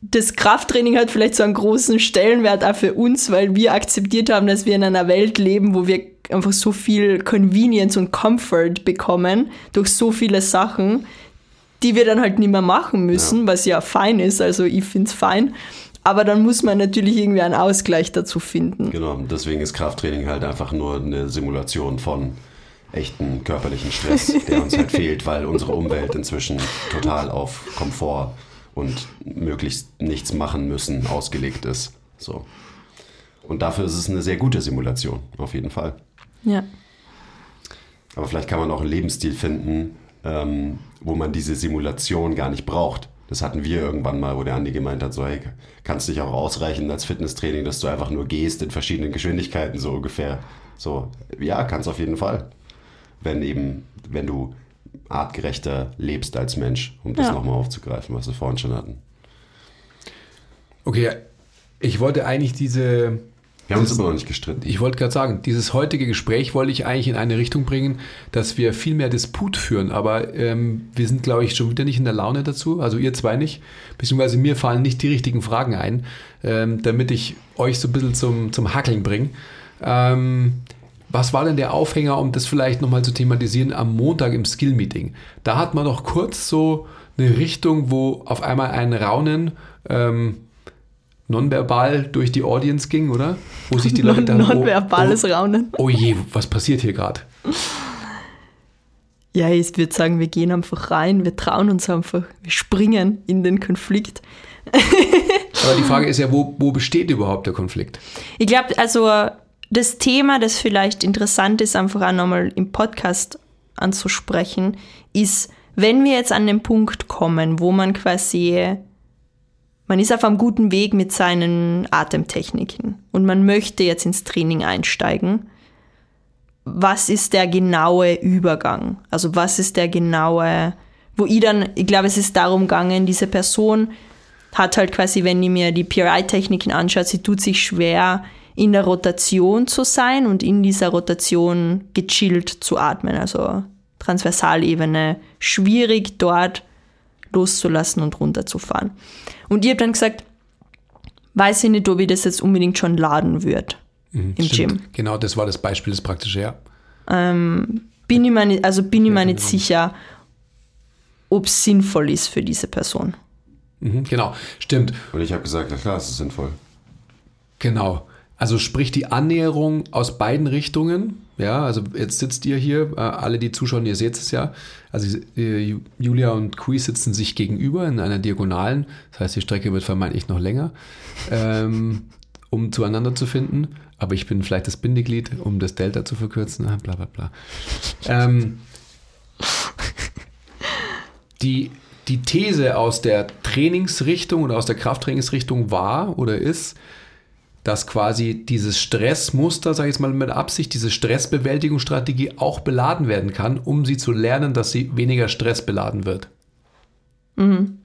das Krafttraining hat vielleicht so einen großen Stellenwert auch für uns, weil wir akzeptiert haben, dass wir in einer Welt leben, wo wir einfach so viel Convenience und Comfort bekommen durch so viele Sachen, die wir dann halt nicht mehr machen müssen, ja. was ja fein ist. Also ich finde es fein. Aber dann muss man natürlich irgendwie einen Ausgleich dazu finden. Genau, deswegen ist Krafttraining halt einfach nur eine Simulation von echten körperlichen Stress, der uns halt fehlt, weil unsere Umwelt inzwischen total auf Komfort und möglichst nichts machen müssen ausgelegt ist. So. Und dafür ist es eine sehr gute Simulation, auf jeden Fall. Ja. Aber vielleicht kann man auch einen Lebensstil finden, ähm, wo man diese Simulation gar nicht braucht. Das hatten wir irgendwann mal, wo der Andi gemeint hat, so, hey, kannst dich auch ausreichen als Fitnesstraining, dass du einfach nur gehst in verschiedenen Geschwindigkeiten, so ungefähr. So, ja, kannst auf jeden Fall wenn eben, wenn du artgerechter lebst als Mensch, um das ja. nochmal aufzugreifen, was wir vorhin schon hatten. Okay, ich wollte eigentlich diese. Wir haben uns immer noch nicht gestritten. Ich wollte gerade sagen, dieses heutige Gespräch wollte ich eigentlich in eine Richtung bringen, dass wir viel mehr Disput führen, aber ähm, wir sind, glaube ich, schon wieder nicht in der Laune dazu, also ihr zwei nicht, beziehungsweise mir fallen nicht die richtigen Fragen ein, ähm, damit ich euch so ein bisschen zum, zum Hackeln bringe. Ähm, was war denn der Aufhänger, um das vielleicht nochmal zu thematisieren, am Montag im Skill-Meeting? Da hat man doch kurz so eine Richtung, wo auf einmal ein Raunen ähm, nonverbal durch die Audience ging, oder? Wo sich die Leute dann... Nonverbales oh, oh, Raunen. Oh je, was passiert hier gerade? Ja, ich würde sagen, wir gehen einfach rein, wir trauen uns einfach, wir springen in den Konflikt. Aber die Frage ist ja, wo, wo besteht überhaupt der Konflikt? Ich glaube, also das Thema, das vielleicht interessant ist, einfach auch nochmal im Podcast anzusprechen, ist, wenn wir jetzt an den Punkt kommen, wo man quasi man ist auf einem guten Weg mit seinen Atemtechniken und man möchte jetzt ins Training einsteigen. Was ist der genaue Übergang? Also was ist der genaue, wo ich dann, ich glaube, es ist darum gegangen, diese Person hat halt quasi, wenn ich mir die PRI-Techniken anschaue, sie tut sich schwer, in der Rotation zu sein und in dieser Rotation gechillt zu atmen. Also Transversalebene, schwierig dort loszulassen und runterzufahren. Und ich habe dann gesagt, weiß ich nicht, ob ich das jetzt unbedingt schon laden wird mhm, im stimmt. Gym. Genau, das war das Beispiel, das praktische, ja. Ähm, bin ich mir nicht, also bin ich mir nicht sicher, ob es sinnvoll ist für diese Person. Mhm, genau, stimmt. Und ich habe gesagt, ja klar, es ist sinnvoll. Genau. Also sprich die Annäherung aus beiden Richtungen. Ja, also jetzt sitzt ihr hier, äh, alle die zuschauen, ihr seht es ja. Also äh, Julia und Kui sitzen sich gegenüber in einer Diagonalen. Das heißt, die Strecke wird vermeintlich noch länger, ähm, um zueinander zu finden. Aber ich bin vielleicht das Bindeglied, um das Delta zu verkürzen. Bla bla bla. Ähm, die, die These aus der Trainingsrichtung oder aus der Krafttrainingsrichtung war oder ist, dass quasi dieses Stressmuster, sage ich jetzt mal mit Absicht, diese Stressbewältigungsstrategie auch beladen werden kann, um sie zu lernen, dass sie weniger stressbeladen wird. Mhm.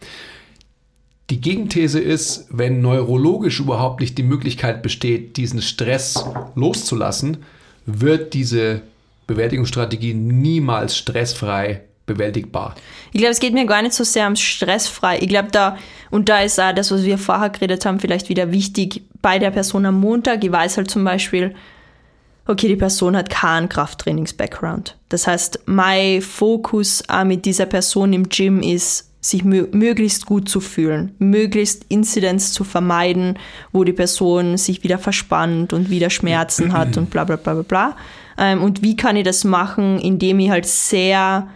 Die Gegenthese ist, wenn neurologisch überhaupt nicht die Möglichkeit besteht, diesen Stress loszulassen, wird diese Bewältigungsstrategie niemals stressfrei bewältigbar. Ich glaube, es geht mir gar nicht so sehr ums stressfrei. Ich glaube, da, und da ist auch das, was wir vorher geredet haben, vielleicht wieder wichtig bei der Person am Montag. Ich weiß halt zum Beispiel, okay, die Person hat keinen Krafttrainings-Background. Das heißt, mein Fokus auch mit dieser Person im Gym ist, sich möglichst gut zu fühlen, möglichst Inzidenz zu vermeiden, wo die Person sich wieder verspannt und wieder Schmerzen hat und bla bla bla bla bla. Ähm, und wie kann ich das machen, indem ich halt sehr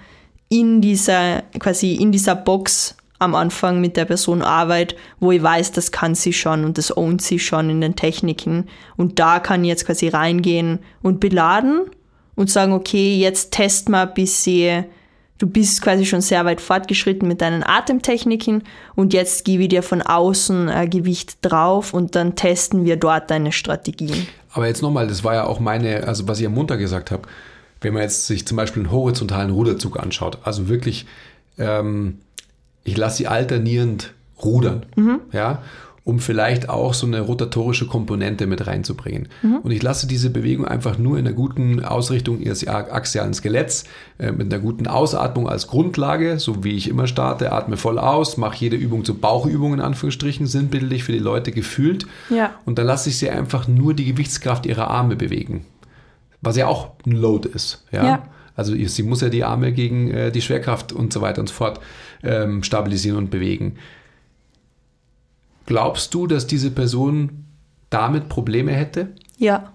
in dieser, quasi in dieser Box am Anfang mit der Person arbeite, wo ich weiß, das kann sie schon und das ownt sie schon in den Techniken. Und da kann ich jetzt quasi reingehen und beladen und sagen, okay, jetzt test mal, bis sie, du bist quasi schon sehr weit fortgeschritten mit deinen Atemtechniken und jetzt gebe ich dir von außen ein Gewicht drauf und dann testen wir dort deine Strategien. Aber jetzt nochmal, das war ja auch meine, also was ich am Montag gesagt habe wenn man jetzt sich zum Beispiel einen horizontalen Ruderzug anschaut, also wirklich, ähm, ich lasse sie alternierend rudern, mhm. ja, um vielleicht auch so eine rotatorische Komponente mit reinzubringen. Mhm. Und ich lasse diese Bewegung einfach nur in einer guten Ausrichtung ihres axialen Skeletts, äh, mit einer guten Ausatmung als Grundlage, so wie ich immer starte, atme voll aus, mache jede Übung zu Bauchübungen in Anführungsstrichen, sinnbildlich für die Leute gefühlt. Ja. Und dann lasse ich sie einfach nur die Gewichtskraft ihrer Arme bewegen was ja auch ein Load ist. Ja. ja. Also sie muss ja die Arme gegen äh, die Schwerkraft und so weiter und so fort ähm, stabilisieren und bewegen. Glaubst du, dass diese Person damit Probleme hätte? Ja,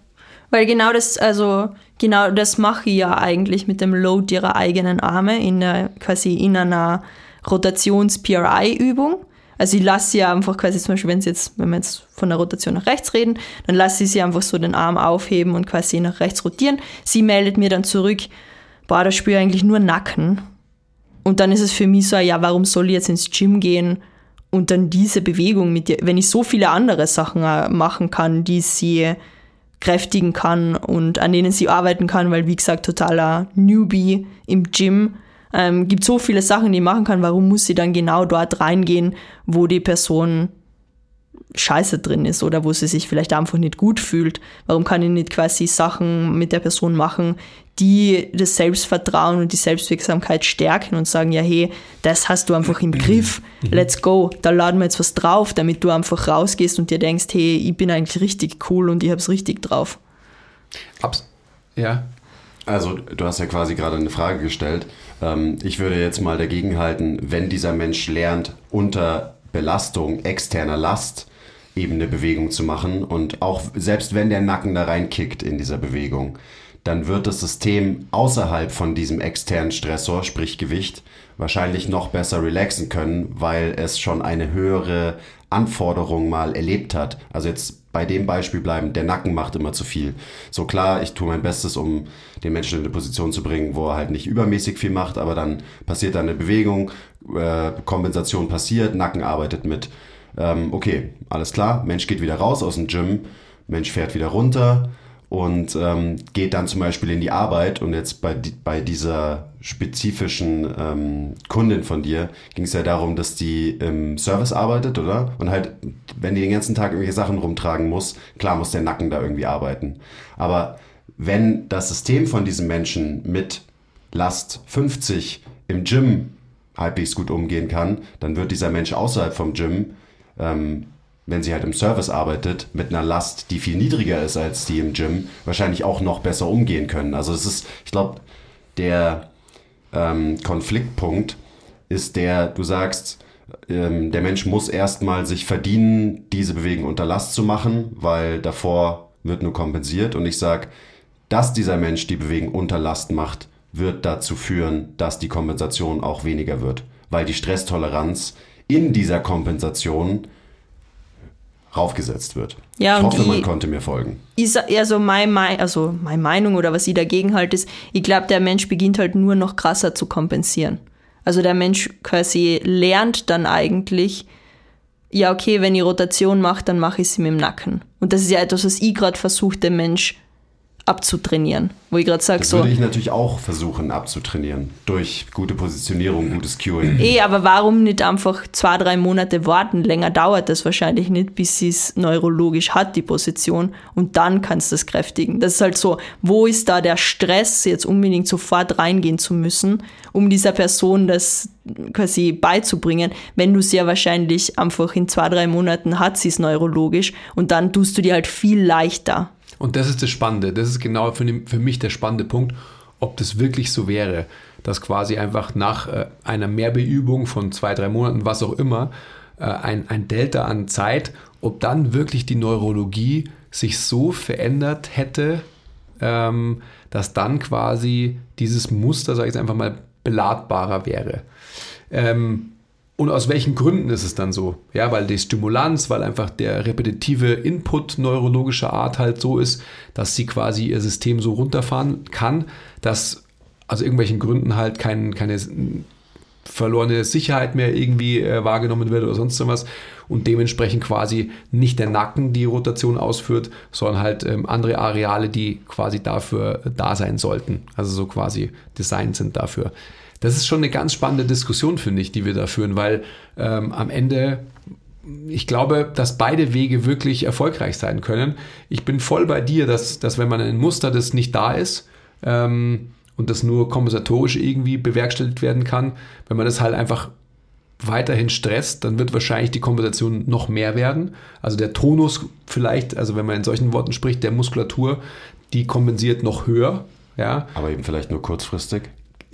weil genau das, also genau das mache ich ja eigentlich mit dem Load ihrer eigenen Arme in der, quasi in einer Rotations-PRI-Übung. Also ich lasse sie einfach quasi zum Beispiel, wenn sie jetzt, wenn wir jetzt von der Rotation nach rechts reden, dann lasse ich sie einfach so den Arm aufheben und quasi nach rechts rotieren. Sie meldet mir dann zurück, boah, da spüre ich eigentlich nur Nacken. Und dann ist es für mich so, ja, warum soll ich jetzt ins Gym gehen und dann diese Bewegung mit dir, wenn ich so viele andere Sachen äh, machen kann, die sie kräftigen kann und an denen sie arbeiten kann, weil wie gesagt, totaler Newbie im Gym ähm, gibt so viele Sachen, die machen kann. Warum muss sie dann genau dort reingehen, wo die Person scheiße drin ist oder wo sie sich vielleicht einfach nicht gut fühlt? Warum kann ich nicht quasi Sachen mit der Person machen, die das Selbstvertrauen und die Selbstwirksamkeit stärken und sagen, ja, hey, das hast du einfach im Griff, mhm. let's go, da laden wir jetzt was drauf, damit du einfach rausgehst und dir denkst, hey, ich bin eigentlich richtig cool und ich hab's richtig drauf. Abs ja. Also, du hast ja quasi gerade eine Frage gestellt. Ähm, ich würde jetzt mal dagegen halten, wenn dieser Mensch lernt, unter Belastung, externer Last eben eine Bewegung zu machen und auch selbst wenn der Nacken da reinkickt in dieser Bewegung, dann wird das System außerhalb von diesem externen Stressor, sprich Gewicht, wahrscheinlich noch besser relaxen können, weil es schon eine höhere Anforderung mal erlebt hat. Also jetzt bei dem Beispiel bleiben, der Nacken macht immer zu viel. So klar, ich tue mein Bestes, um den Menschen in eine Position zu bringen, wo er halt nicht übermäßig viel macht, aber dann passiert da eine Bewegung, äh, Kompensation passiert, Nacken arbeitet mit. ähm, okay, alles klar, Mensch geht wieder raus aus dem Gym, Mensch fährt wieder runter und ähm, geht dann zum Beispiel in die Arbeit und jetzt bei, bei dieser spezifischen ähm, Kundin von dir ging es ja darum, dass die im Service arbeitet, oder? Und halt, wenn die den ganzen Tag irgendwelche Sachen rumtragen muss, klar muss der Nacken da irgendwie arbeiten. Aber wenn das System von diesem Menschen mit Last 50 im Gym halbwegs gut umgehen kann, dann wird dieser Mensch außerhalb vom Gym, ähm, wenn sie halt im Service arbeitet, mit einer Last, die viel niedriger ist als die im Gym, wahrscheinlich auch noch besser umgehen können. Also es ist, ich glaube, der ähm, Konfliktpunkt ist der, du sagst, ähm, der Mensch muss erstmal sich verdienen, diese Bewegung unter Last zu machen, weil davor wird nur kompensiert. Und ich sage, dass dieser Mensch die Bewegung unter Last macht, wird dazu führen, dass die Kompensation auch weniger wird, weil die Stresstoleranz in dieser Kompensation raufgesetzt wird. Ja, ich hoffe, man konnte mir folgen. Ist eher so mein, also meine Meinung oder was ich dagegen halte, ist, ich glaube, der Mensch beginnt halt nur noch krasser zu kompensieren. Also der Mensch quasi lernt dann eigentlich, ja, okay, wenn ich Rotation mache, dann mache ich sie mit dem Nacken. Und das ist ja etwas, was ich gerade versuche, dem Mensch abzutrainieren. Wo ich gerade sage, so. würde ich natürlich auch versuchen abzutrainieren. Durch gute Positionierung, gutes Cueing. Eh, aber warum nicht einfach zwei, drei Monate warten? Länger dauert das wahrscheinlich nicht, bis sie es neurologisch hat, die Position. Und dann kannst du das kräftigen. Das ist halt so, wo ist da der Stress, jetzt unbedingt sofort reingehen zu müssen, um dieser Person das quasi beizubringen, wenn du sie ja wahrscheinlich einfach in zwei, drei Monaten hat sie es neurologisch und dann tust du dir halt viel leichter und das ist das Spannende. Das ist genau für, für mich der spannende Punkt, ob das wirklich so wäre, dass quasi einfach nach äh, einer Mehrbeübung von zwei, drei Monaten, was auch immer, äh, ein, ein Delta an Zeit, ob dann wirklich die Neurologie sich so verändert hätte, ähm, dass dann quasi dieses Muster, sage ich jetzt einfach mal, beladbarer wäre. Ähm, und aus welchen Gründen ist es dann so? Ja, weil die Stimulanz, weil einfach der repetitive Input neurologischer Art halt so ist, dass sie quasi ihr System so runterfahren kann, dass aus irgendwelchen Gründen halt kein, keine verlorene Sicherheit mehr irgendwie äh, wahrgenommen wird oder sonst was und dementsprechend quasi nicht der Nacken die Rotation ausführt, sondern halt ähm, andere Areale, die quasi dafür da sein sollten. Also so quasi designt sind dafür das ist schon eine ganz spannende Diskussion, finde ich, die wir da führen, weil ähm, am Ende ich glaube, dass beide Wege wirklich erfolgreich sein können. Ich bin voll bei dir, dass, dass wenn man ein Muster, das nicht da ist ähm, und das nur kompensatorisch irgendwie bewerkstelligt werden kann, wenn man das halt einfach weiterhin stresst, dann wird wahrscheinlich die Kompensation noch mehr werden. Also der Tonus vielleicht, also wenn man in solchen Worten spricht, der Muskulatur, die kompensiert noch höher. Ja. Aber eben vielleicht nur kurzfristig.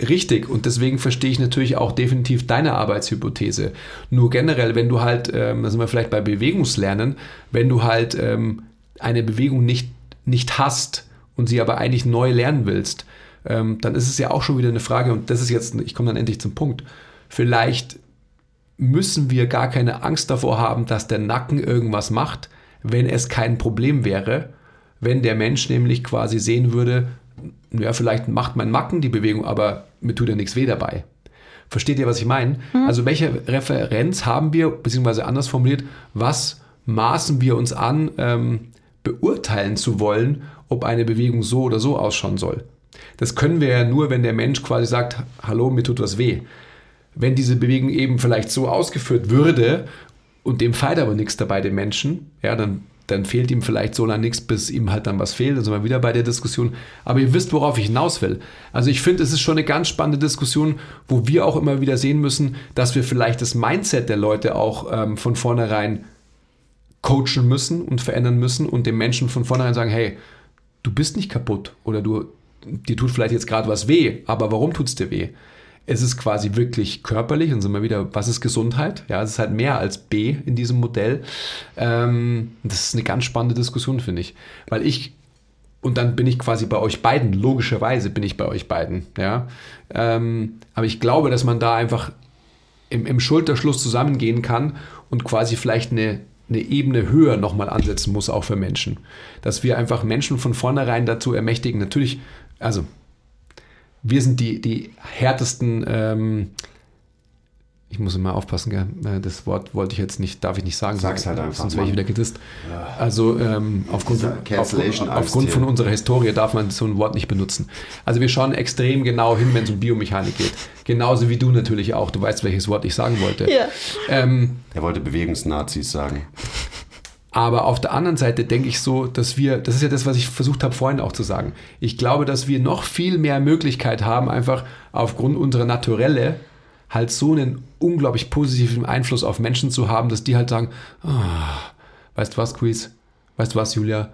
Richtig, und deswegen verstehe ich natürlich auch definitiv deine Arbeitshypothese. Nur generell, wenn du halt, ähm, da sind wir vielleicht bei Bewegungslernen, wenn du halt ähm, eine Bewegung nicht, nicht hast und sie aber eigentlich neu lernen willst, ähm, dann ist es ja auch schon wieder eine Frage, und das ist jetzt, ich komme dann endlich zum Punkt. Vielleicht müssen wir gar keine Angst davor haben, dass der Nacken irgendwas macht, wenn es kein Problem wäre, wenn der Mensch nämlich quasi sehen würde, ja, vielleicht macht mein Macken die Bewegung, aber mir tut ja nichts weh dabei. Versteht ihr, was ich meine? Mhm. Also welche Referenz haben wir, beziehungsweise anders formuliert, was maßen wir uns an, ähm, beurteilen zu wollen, ob eine Bewegung so oder so ausschauen soll? Das können wir ja nur, wenn der Mensch quasi sagt, hallo, mir tut was weh. Wenn diese Bewegung eben vielleicht so ausgeführt würde und dem feiert aber nichts dabei, dem Menschen, ja, dann dann fehlt ihm vielleicht so lange nichts, bis ihm halt dann was fehlt. Dann sind wir wieder bei der Diskussion. Aber ihr wisst, worauf ich hinaus will. Also ich finde, es ist schon eine ganz spannende Diskussion, wo wir auch immer wieder sehen müssen, dass wir vielleicht das Mindset der Leute auch ähm, von vornherein coachen müssen und verändern müssen und dem Menschen von vornherein sagen, hey, du bist nicht kaputt oder du, dir tut vielleicht jetzt gerade was weh, aber warum tut es dir weh? Es ist quasi wirklich körperlich, und sind wir wieder, was ist Gesundheit? Ja, es ist halt mehr als B in diesem Modell. Ähm, das ist eine ganz spannende Diskussion, finde ich. Weil ich, und dann bin ich quasi bei euch beiden, logischerweise bin ich bei euch beiden, ja. Ähm, aber ich glaube, dass man da einfach im, im Schulterschluss zusammengehen kann und quasi vielleicht eine, eine Ebene höher nochmal ansetzen muss, auch für Menschen. Dass wir einfach Menschen von vornherein dazu ermächtigen, natürlich, also wir sind die, die härtesten, ähm, ich muss immer aufpassen, gell? Äh, das Wort wollte ich jetzt nicht, darf ich nicht sagen. Sag's halt einfach, Sonst wäre ich wieder gedisst. Also ähm, aufgrund, aufgrund Angst von unserer Historie darf man so ein Wort nicht benutzen. Also wir schauen extrem genau hin, wenn es um Biomechanik geht. Genauso wie du natürlich auch. Du weißt, welches Wort ich sagen wollte. Ja. Ähm, Er wollte Bewegungsnazis sagen. Aber auf der anderen Seite denke ich so, dass wir, das ist ja das, was ich versucht habe vorhin auch zu sagen. Ich glaube, dass wir noch viel mehr Möglichkeit haben, einfach aufgrund unserer Naturelle halt so einen unglaublich positiven Einfluss auf Menschen zu haben, dass die halt sagen, ah, weißt du was, Quiz? Weißt du was, Julia?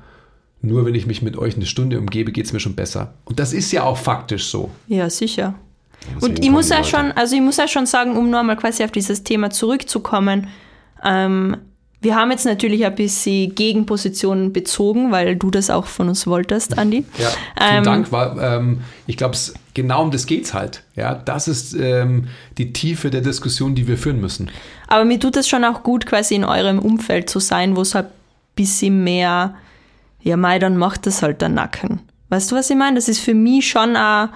Nur wenn ich mich mit euch eine Stunde umgebe, geht es mir schon besser. Und das ist ja auch faktisch so. Ja, sicher. Deswegen Und ich muss ja schon, also ich muss ja schon sagen, um nochmal quasi auf dieses Thema zurückzukommen, ähm, wir haben jetzt natürlich ein bisschen Gegenpositionen bezogen, weil du das auch von uns wolltest, Andi. Ja, vielen Ähm, Dank. War, ähm, ich glaube, genau um das geht's halt. Ja, das ist ähm, die Tiefe der Diskussion, die wir führen müssen. Aber mir tut es schon auch gut, quasi in eurem Umfeld zu sein, wo es halt ein bisschen mehr, ja, Mai, dann macht das halt der Nacken. Weißt du, was ich meine? Das ist für mich schon auch,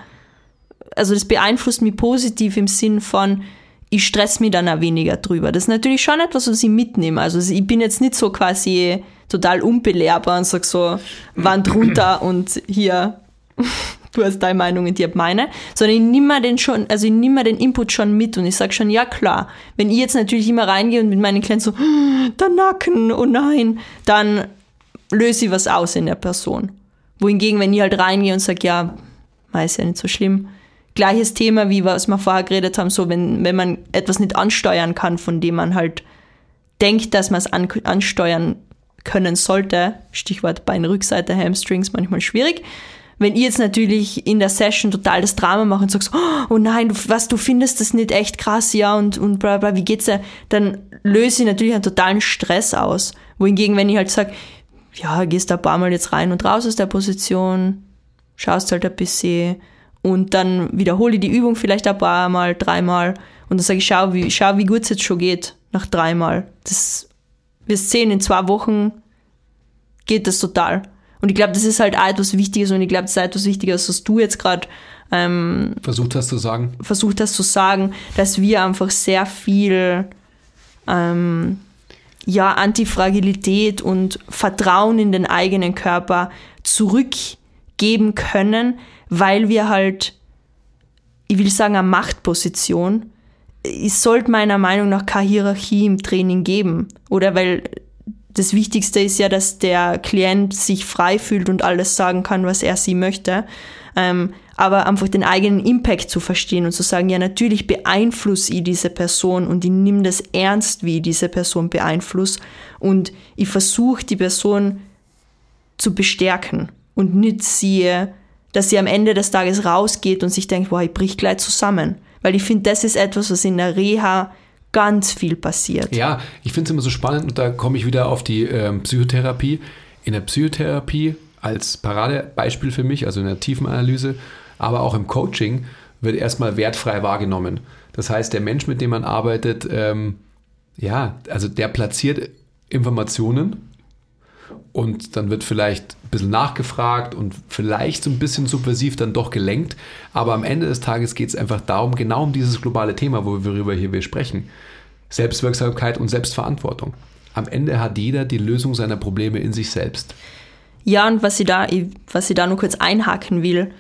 also das beeinflusst mich positiv im Sinn von, ich stress mich dann auch weniger drüber. Das ist natürlich schon etwas, was ich mitnehme. Also ich bin jetzt nicht so quasi total unbelehrbar und sag so, Wand runter und hier, du hast deine Meinung und ich hab meine, sondern ich nehme den schon, also ich nehme den Input schon mit und ich sag schon, ja klar, wenn ich jetzt natürlich immer reingehe und mit meinen Klienten so, der Nacken, oh nein, dann löse ich was aus in der Person. Wohingegen, wenn ich halt reingehe und sage, ja, ist ja nicht so schlimm. Gleiches Thema, wie was wir vorher geredet haben, so wenn, wenn man etwas nicht ansteuern kann, von dem man halt denkt, dass man es an, ansteuern können sollte, Stichwort Beinrückseite, Hamstrings, manchmal schwierig. Wenn ihr jetzt natürlich in der Session total das Drama macht und sagst, oh nein, du, was, du findest das nicht echt krass, ja, und, und bla bla, wie geht's dir? Dann löse ich natürlich einen totalen Stress aus. Wohingegen, wenn ich halt sage, ja, gehst ein paar Mal jetzt rein und raus aus der Position, schaust halt ein bisschen und dann wiederhole ich die Übung vielleicht ein paar Mal, dreimal und dann sage ich, schau, wie, schau, wie gut es jetzt schon geht nach dreimal. Das wirst sehen, in zwei Wochen geht das total. Und ich glaube, das ist halt auch etwas Wichtiges und ich glaube, das ist etwas Wichtiges, was du jetzt gerade ähm, Versucht hast zu sagen. versucht hast zu sagen, dass wir einfach sehr viel ähm, ja, Antifragilität und Vertrauen in den eigenen Körper zurückgeben können, weil wir halt, ich will sagen, eine Machtposition, es sollte meiner Meinung nach keine Hierarchie im Training geben. Oder weil das Wichtigste ist ja, dass der Klient sich frei fühlt und alles sagen kann, was er sie möchte. Ähm, aber einfach den eigenen Impact zu verstehen und zu sagen, ja, natürlich beeinflusse ich diese Person und ich nehme das ernst, wie ich diese Person beeinflusse und ich versuche die Person zu bestärken und nicht sie, dass sie am Ende des Tages rausgeht und sich denkt, boah, ich brich gleich zusammen. Weil ich finde, das ist etwas, was in der Reha ganz viel passiert. Ja, ich finde es immer so spannend und da komme ich wieder auf die ähm, Psychotherapie. In der Psychotherapie als Paradebeispiel für mich, also in der Tiefenanalyse, aber auch im Coaching, wird erstmal wertfrei wahrgenommen. Das heißt, der Mensch, mit dem man arbeitet, ähm, ja, also der platziert Informationen und dann wird vielleicht ein bisschen nachgefragt und vielleicht so ein bisschen subversiv dann doch gelenkt. Aber am Ende des Tages geht es einfach darum, genau um dieses globale Thema, worüber hier wir sprechen. Selbstwirksamkeit und Selbstverantwortung. Am Ende hat jeder die Lösung seiner Probleme in sich selbst. Ja, und was ich da, was ich da nur kurz einhaken will,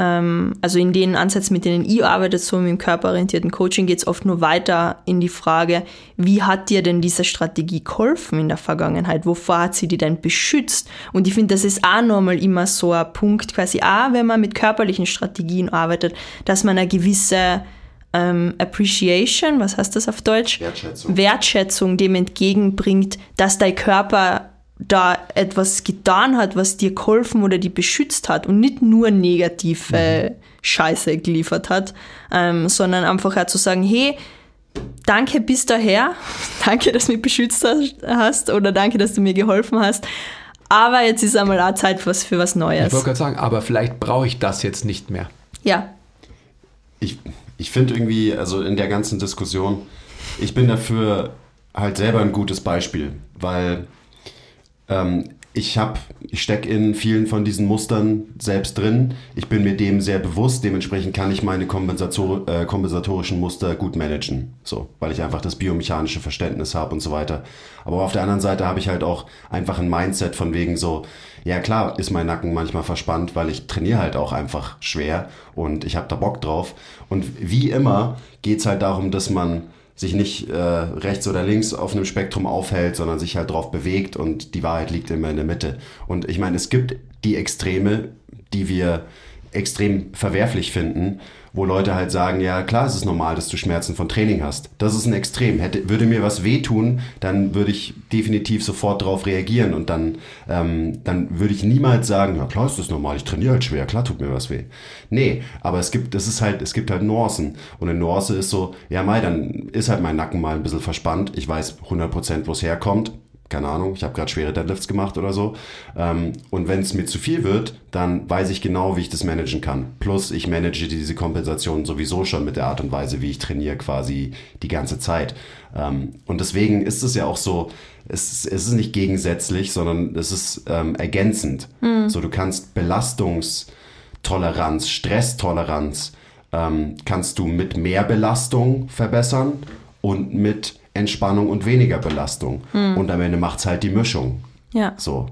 also in den Ansätzen, mit denen ich arbeite, so mit dem körperorientierten Coaching, geht es oft nur weiter in die Frage, wie hat dir denn diese Strategie geholfen in der Vergangenheit? Wovor hat sie dir denn beschützt? Und ich finde, das ist auch nochmal immer so ein Punkt, quasi auch, wenn man mit körperlichen Strategien arbeitet, dass man eine gewisse ähm, Appreciation, was heißt das auf Deutsch? Wertschätzung. Wertschätzung dem entgegenbringt, dass dein Körper da etwas getan hat, was dir geholfen oder die beschützt hat und nicht nur negative Scheiße geliefert hat, ähm, sondern einfach auch zu sagen, hey, danke bis daher, danke, dass du mich beschützt hast oder danke, dass du mir geholfen hast, aber jetzt ist einmal auch Zeit was für was Ich Neues. wollte gerade sagen, aber vielleicht brauche ich das jetzt nicht mehr. Ja, ich, ich finde irgendwie, also in der ganzen Diskussion, ich bin dafür halt selber ein gutes Beispiel, weil ähm, ich habe, ich stecke in vielen von diesen Mustern selbst drin. Ich bin mir dem sehr bewusst. Dementsprechend kann ich meine Kompensator äh, kompensatorischen Muster gut managen. So, weil ich einfach das biomechanische Verständnis habe und so weiter. Aber auf der anderen Seite habe ich halt auch einfach ein Mindset von wegen so, ja klar ist mein Nacken manchmal verspannt, weil ich trainiere halt auch einfach schwer und ich habe da Bock drauf. Und wie immer geht's halt darum, dass man sich nicht äh, rechts oder links auf einem Spektrum aufhält, sondern sich halt drauf bewegt und die Wahrheit liegt immer in der Mitte. Und ich meine, es gibt die Extreme, die wir extrem verwerflich finden, wo Leute halt sagen, ja klar, es ist normal, dass du Schmerzen von Training hast. Das ist ein Extrem. Hätte, würde mir was wehtun, dann würde ich definitiv sofort darauf reagieren und dann, ähm, dann würde ich niemals sagen, ja klar ist das normal, ich trainiere halt schwer, klar tut mir was weh. Nee, aber es gibt, das ist halt, es gibt halt Nuancen. Und eine Nuance ist so, ja Mai, dann ist halt mein Nacken mal ein bisschen verspannt. Ich weiß 100%, wo es herkommt keine Ahnung, ich habe gerade schwere Deadlifts gemacht oder so. Ähm, und wenn es mir zu viel wird, dann weiß ich genau, wie ich das managen kann. Plus, ich manage diese Kompensation sowieso schon mit der Art und Weise, wie ich trainiere, quasi die ganze Zeit. Ähm, und deswegen ist es ja auch so, es, es ist nicht gegensätzlich, sondern es ist ähm, ergänzend. Mhm. So, du kannst Belastungstoleranz, Stresstoleranz, ähm, kannst du mit mehr Belastung verbessern und mit Entspannung und weniger Belastung. Hm. Und am Ende macht es halt die Mischung. Ja. So.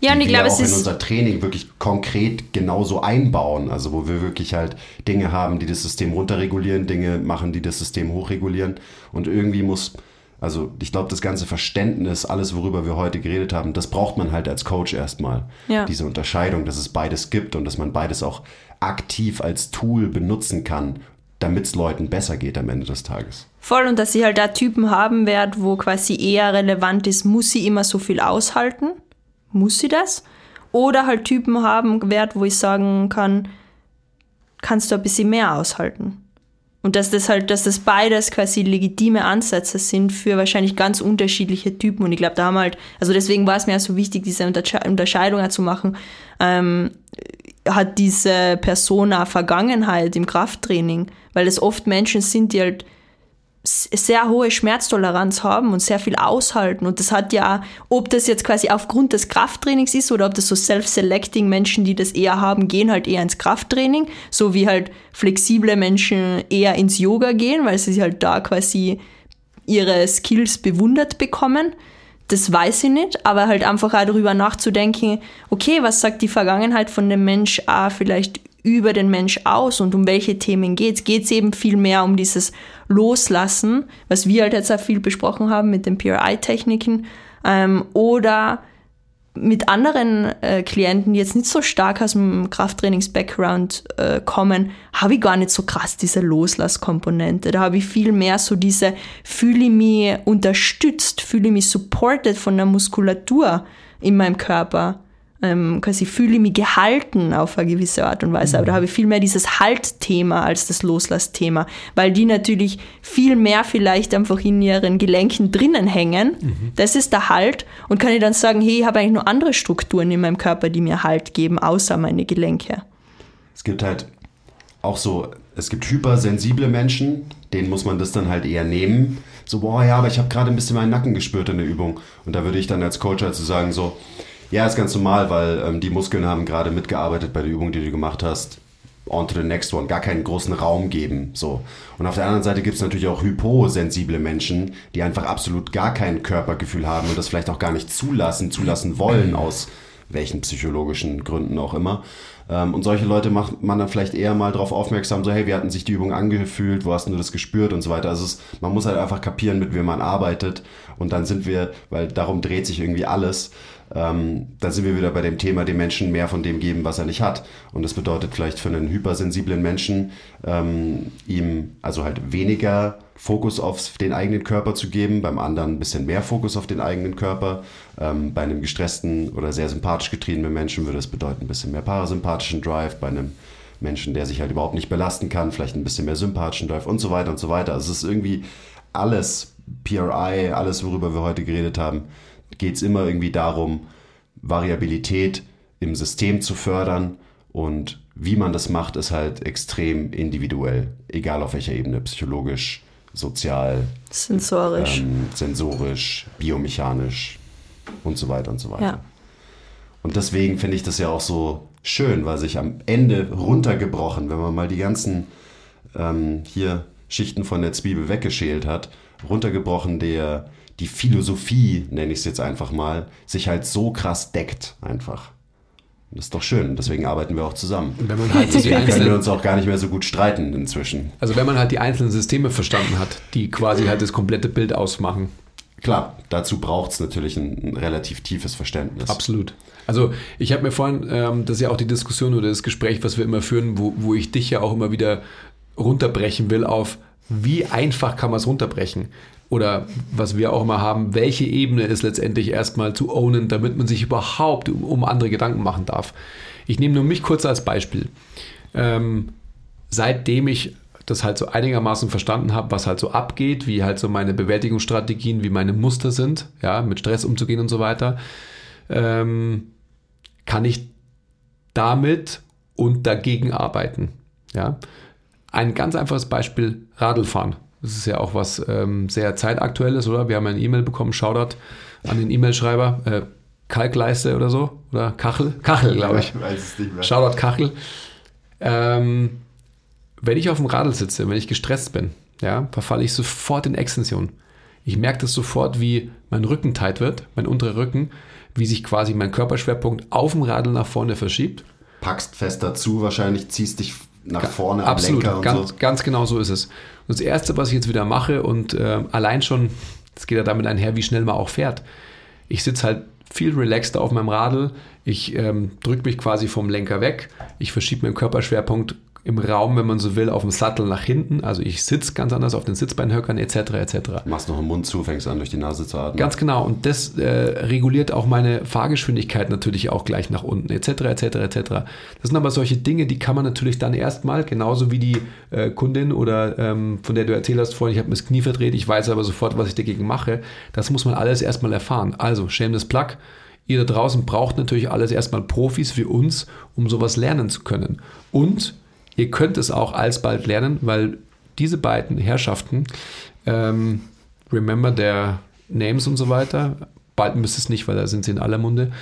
Ja, und ich glaube, es ist. in unser Training wirklich konkret genauso einbauen. Also, wo wir wirklich halt Dinge haben, die das System runterregulieren, Dinge machen, die das System hochregulieren. Und irgendwie muss, also, ich glaube, das ganze Verständnis, alles, worüber wir heute geredet haben, das braucht man halt als Coach erstmal. Ja. Diese Unterscheidung, dass es beides gibt und dass man beides auch aktiv als Tool benutzen kann, damit es Leuten besser geht am Ende des Tages. Voll, und dass sie halt da Typen haben wird, wo quasi eher relevant ist, muss sie immer so viel aushalten? Muss sie das? Oder halt Typen haben wird, wo ich sagen kann, kannst du ein bisschen mehr aushalten? Und dass das halt, dass das beides quasi legitime Ansätze sind für wahrscheinlich ganz unterschiedliche Typen. Und ich glaube, da haben halt, also deswegen war es mir auch so wichtig, diese Unterscheidung zu machen. Ähm, hat diese Person eine Vergangenheit im Krafttraining? Weil es oft Menschen sind, die halt sehr hohe Schmerztoleranz haben und sehr viel aushalten. Und das hat ja, ob das jetzt quasi aufgrund des Krafttrainings ist oder ob das so self-selecting Menschen, die das eher haben, gehen halt eher ins Krafttraining, so wie halt flexible Menschen eher ins Yoga gehen, weil sie halt da quasi ihre Skills bewundert bekommen. Das weiß ich nicht, aber halt einfach auch darüber nachzudenken, okay, was sagt die Vergangenheit von dem Mensch auch vielleicht über den Mensch aus und um welche Themen geht es? Geht es eben viel mehr um dieses Loslassen, was wir halt jetzt auch viel besprochen haben mit den PRI-Techniken, ähm, oder mit anderen äh, Klienten, die jetzt nicht so stark aus dem Krafttrainings-Background äh, kommen, habe ich gar nicht so krass diese Loslasskomponente. Da habe ich viel mehr so diese, fühle ich mich unterstützt, fühle ich mich supported von der Muskulatur in meinem Körper ähm, quasi fühle ich mich gehalten auf eine gewisse Art und Weise. Mhm. Aber da habe ich viel mehr dieses Haltthema als das Loslassthema, weil die natürlich viel mehr vielleicht einfach in ihren Gelenken drinnen hängen. Mhm. Das ist der Halt. Und kann ich dann sagen, hey, ich habe eigentlich nur andere Strukturen in meinem Körper, die mir Halt geben, außer meine Gelenke. Es gibt halt auch so, es gibt hypersensible Menschen, denen muss man das dann halt eher nehmen. So, boah, ja, aber ich habe gerade ein bisschen meinen Nacken gespürt in der Übung. Und da würde ich dann als Coach halt so sagen, so, ja, ist ganz normal, weil ähm, die Muskeln haben gerade mitgearbeitet bei der Übung, die du gemacht hast. On to the next one, gar keinen großen Raum geben. So. Und auf der anderen Seite gibt es natürlich auch hyposensible Menschen, die einfach absolut gar kein Körpergefühl haben und das vielleicht auch gar nicht zulassen, zulassen wollen, aus welchen psychologischen Gründen auch immer. Ähm, und solche Leute macht man dann vielleicht eher mal darauf aufmerksam, so hey, wie hatten sich die Übung angefühlt, wo hast du das gespürt und so weiter. Also es, man muss halt einfach kapieren, mit wem man arbeitet und dann sind wir, weil darum dreht sich irgendwie alles, ähm, da sind wir wieder bei dem Thema, dem Menschen mehr von dem geben, was er nicht hat. Und das bedeutet vielleicht für einen hypersensiblen Menschen, ähm, ihm also halt weniger Fokus auf den eigenen Körper zu geben, beim anderen ein bisschen mehr Fokus auf den eigenen Körper. Ähm, bei einem gestressten oder sehr sympathisch getriebenen Menschen würde das bedeuten ein bisschen mehr parasympathischen Drive, bei einem Menschen, der sich halt überhaupt nicht belasten kann, vielleicht ein bisschen mehr sympathischen Drive und so weiter und so weiter. Also es ist irgendwie alles PRI, alles, worüber wir heute geredet haben, geht es immer irgendwie darum, Variabilität im System zu fördern und wie man das macht, ist halt extrem individuell, egal auf welcher Ebene, psychologisch, sozial, sensorisch, ähm, sensorisch biomechanisch und so weiter und so weiter. Ja. Und deswegen finde ich das ja auch so schön, weil sich am Ende runtergebrochen, wenn man mal die ganzen ähm, hier Schichten von der Zwiebel weggeschält hat, runtergebrochen der die Philosophie, nenne ich es jetzt einfach mal, sich halt so krass deckt einfach. Das ist doch schön. Deswegen arbeiten wir auch zusammen. Wenn man halt Deswegen können wir uns auch gar nicht mehr so gut streiten inzwischen. also wenn man halt die einzelnen Systeme verstanden hat, die quasi halt das komplette Bild ausmachen. Klar, dazu braucht es natürlich ein, ein relativ tiefes Verständnis. Absolut. Also ich habe mir vorhin, ähm, das ist ja auch die Diskussion oder das Gespräch, was wir immer führen, wo, wo ich dich ja auch immer wieder runterbrechen will auf, wie einfach kann man es runterbrechen? Oder was wir auch immer haben, welche Ebene ist letztendlich erstmal zu ownen, damit man sich überhaupt um, um andere Gedanken machen darf. Ich nehme nur mich kurz als Beispiel. Ähm, seitdem ich das halt so einigermaßen verstanden habe, was halt so abgeht, wie halt so meine Bewältigungsstrategien, wie meine Muster sind, ja, mit Stress umzugehen und so weiter, ähm, kann ich damit und dagegen arbeiten. Ja? Ein ganz einfaches Beispiel, Radlfahren. Das ist ja auch was ähm, sehr zeitaktuelles, oder? Wir haben eine E-Mail bekommen, Shoutout an den E-Mail-Schreiber, äh, Kalkleiste oder so, oder Kachel? Kachel, glaube ich. weiß es nicht mehr. Shoutout Kachel. Ähm, wenn ich auf dem Radl sitze, wenn ich gestresst bin, ja, verfalle ich sofort in Extension. Ich merke das sofort, wie mein Rücken tight wird, mein unterer Rücken, wie sich quasi mein Körperschwerpunkt auf dem Radl nach vorne verschiebt. Packst fester zu, wahrscheinlich ziehst dich nach vorne am Absolut, Lenker und ganz, so. ganz genau so ist es. Und das Erste, was ich jetzt wieder mache und äh, allein schon, das geht ja damit einher, wie schnell man auch fährt. Ich sitze halt viel relaxter auf meinem Radl. Ich ähm, drücke mich quasi vom Lenker weg. Ich verschiebe meinen Körperschwerpunkt im Raum, wenn man so will, auf dem Sattel nach hinten. Also ich sitze ganz anders auf den Sitzbeinhöckern etc. etc. Machst noch den Mund zu, fängst an, durch die Nase zu atmen. Ganz genau. Und das äh, reguliert auch meine Fahrgeschwindigkeit natürlich auch gleich nach unten, etc. etc. etc. Das sind aber solche Dinge, die kann man natürlich dann erstmal, genauso wie die äh, Kundin oder ähm, von der du erzählt hast vorhin, ich habe mir das Knie verdreht, ich weiß aber sofort, was ich dagegen mache. Das muss man alles erstmal erfahren. Also, shameless plug. Ihr da draußen braucht natürlich alles erstmal Profis wie uns, um sowas lernen zu können. Und ihr könnt es auch alsbald lernen, weil diese beiden Herrschaften, ähm, remember their names und so weiter, bald müsst es nicht, weil da sind sie in aller Munde.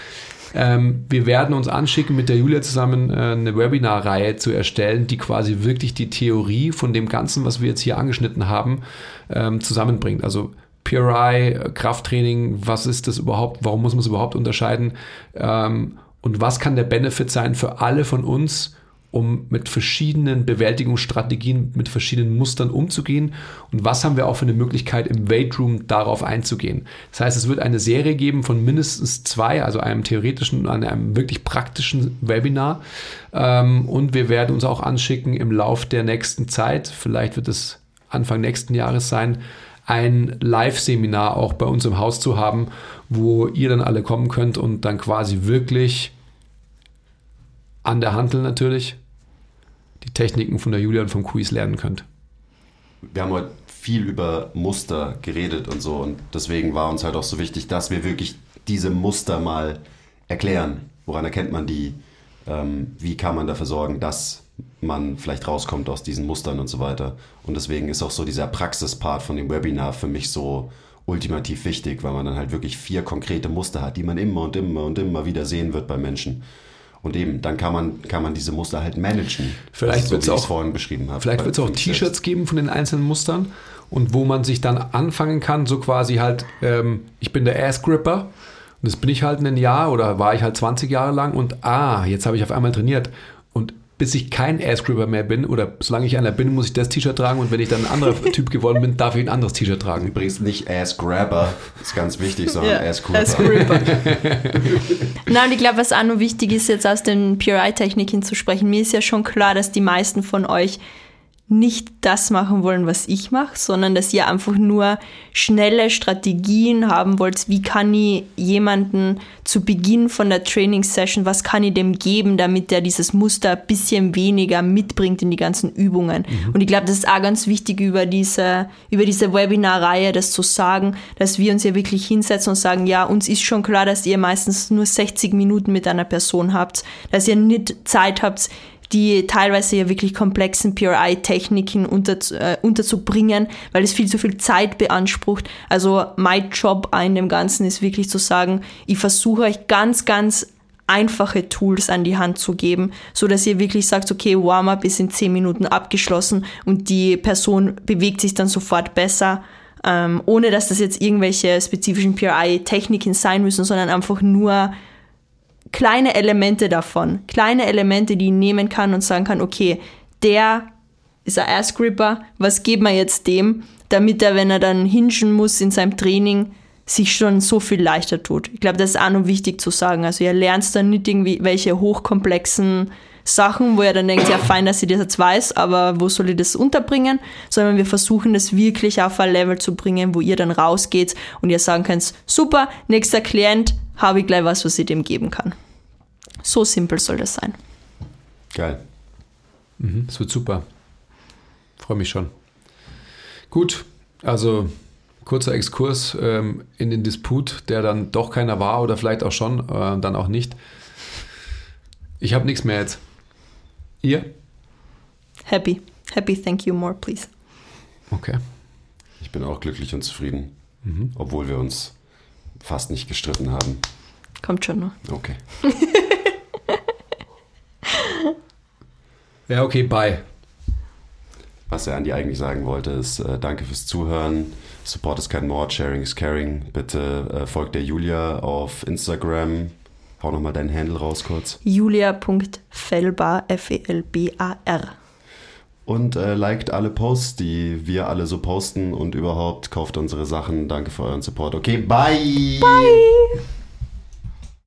Ähm, wir werden uns anschicken, mit der Julia zusammen äh, eine Webinarreihe zu erstellen, die quasi wirklich die Theorie von dem Ganzen, was wir jetzt hier angeschnitten haben, ähm, zusammenbringt. Also PRI, Krafttraining, was ist das überhaupt, warum muss man es überhaupt unterscheiden ähm, und was kann der Benefit sein für alle von uns, um mit verschiedenen Bewältigungsstrategien, mit verschiedenen Mustern umzugehen und was haben wir auch für eine Möglichkeit im Weightroom darauf einzugehen. Das heißt, es wird eine Serie geben von mindestens zwei, also einem theoretischen und einem wirklich praktischen Webinar ähm, und wir werden uns auch anschicken im Lauf der nächsten Zeit, vielleicht wird es Anfang nächsten Jahres sein, ein Live-Seminar auch bei uns im Haus zu haben, wo ihr dann alle kommen könnt und dann quasi wirklich an der Handel natürlich die Techniken von der Julia und vom Quiz lernen könnt. Wir haben heute viel über Muster geredet und so und deswegen war uns halt auch so wichtig, dass wir wirklich diese Muster mal erklären. Woran erkennt man die? Ähm, wie kann man dafür sorgen, dass man vielleicht rauskommt aus diesen Mustern und so weiter. Und deswegen ist auch so dieser Praxispart von dem Webinar für mich so ultimativ wichtig, weil man dann halt wirklich vier konkrete Muster hat, die man immer und immer und immer wieder sehen wird bei Menschen. Und eben, dann kann man, kann man diese Muster halt managen. Vielleicht so wird's wie ich auch- es vorhin beschrieben habe. Vielleicht wird es auch T-Shirts geben von den einzelnen Mustern und wo man sich dann anfangen kann, so quasi halt, ähm, ich bin der Ass-Gripper und das bin ich halt ein Jahr oder war ich halt 20 Jahre lang und ah, jetzt habe ich auf einmal trainiert bis ich kein Ass-Gripper mehr bin oder solange ich einer bin, muss ich das T-Shirt tragen und wenn ich dann ein anderer Typ geworden bin, darf ich ein anderes T-Shirt tragen. Übrigens nicht Ass Grabber, ist ganz wichtig, sondern Ja, Ass Gripper. Ass und ich glaube, was auch noch wichtig ist, jetzt aus den PRI-Techniken zu sprechen, mir ist ja schon klar, dass die meisten von euch nicht das machen wollen, was ich mache, sondern dass ihr einfach nur schnelle Strategien haben wollt, wie kann ich jemanden zu Beginn von der Training-Session, was kann ich dem geben, damit der dieses Muster ein bisschen weniger mitbringt in die ganzen Übungen. Und ich glaube, das ist auch ganz wichtig über diese, über diese Webinar-Reihe, das zu sagen, dass wir uns ja wirklich hinsetzen und sagen, ja, uns ist schon klar, dass ihr meistens nur 60 Minuten mit einer Person habt, dass ihr nicht Zeit habt, die teilweise ja wirklich komplexen PRI-Techniken unter, äh, unterzubringen, weil es viel zu viel Zeit beansprucht. Also mein Job in dem Ganzen ist wirklich zu sagen, ich versuche euch ganz, ganz einfache Tools an die Hand zu geben, so dass ihr wirklich sagt, okay, Warm-up ist in 10 Minuten abgeschlossen und die Person bewegt sich dann sofort besser, ähm, ohne dass das jetzt irgendwelche spezifischen PRI-Techniken sein müssen, sondern einfach nur kleine Elemente davon, kleine Elemente, die ich nehmen kann und sagen kann, okay, der ist ein Ass Gripper, was geben wir jetzt dem, damit er, wenn er dann hinschen muss in seinem Training, sich schon so viel leichter tut. Ich glaube, das ist auch noch wichtig zu sagen. Also ihr lernt dann nicht irgendwie welche hochkomplexen Sachen, wo er dann denkt, ja fein, dass ich das jetzt weiß, aber wo soll ich das unterbringen? Sondern wir versuchen das wirklich auf ein Level zu bringen, wo ihr dann rausgeht und ihr sagen könnt, super, nächster Klient, habe ich gleich was, was ich dem geben kann. So simpel soll das sein. Geil. Mhm, das wird super. Freue mich schon. Gut, also kurzer Exkurs ähm, in den Disput, der dann doch keiner war oder vielleicht auch schon, äh, dann auch nicht. Ich habe nichts mehr jetzt. Ihr? Happy. Happy, thank you, more, please. Okay. Ich bin auch glücklich und zufrieden, mhm. obwohl wir uns fast nicht gestritten haben. Kommt schon noch. Okay. ja, okay, bye. Was er Andi eigentlich sagen wollte, ist äh, danke fürs Zuhören. Support ist kein Mord, Sharing is Caring. Bitte äh, folgt der Julia auf Instagram. Hau nochmal deinen Handle raus kurz. Julia.felbar, F-E-L-B-A-R. Und äh, liked alle Posts, die wir alle so posten und überhaupt kauft unsere Sachen. Danke für euren Support. Okay, bye! Bye!